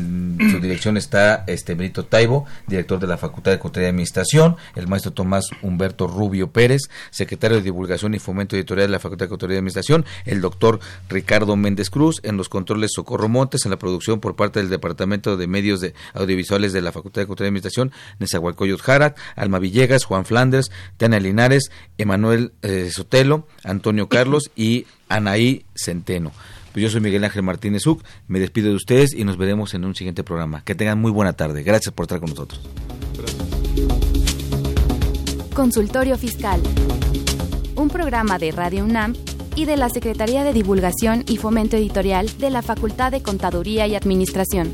su dirección está este Benito Taibo, director de la Facultad de Contaduría y Administración, el maestro Tomás Humberto Rubio Pérez, secretario de Divulgación y Fomento Editorial de la Facultad de Contaduría y Administración, el doctor Ricardo Méndez Cruz, en los controles Socorro Montes, en la producción por parte del Departamento de Medios Audiovisuales de la Facultad de Contaduría y Administración, Nezahualcóyotl Jarat, Alma Villegas, Juan Flanders, Tania Linares, Emanuel eh, Sotelo, Antonio Carlos y Anaí Centeno. Pues yo soy Miguel Ángel Martínez Uc, me despido de ustedes y nos veremos en un siguiente programa. Que tengan muy buena tarde. Gracias por estar con nosotros. Consultorio Fiscal. Un programa de Radio UNAM y de la Secretaría de Divulgación y Fomento Editorial de la Facultad de Contaduría y Administración.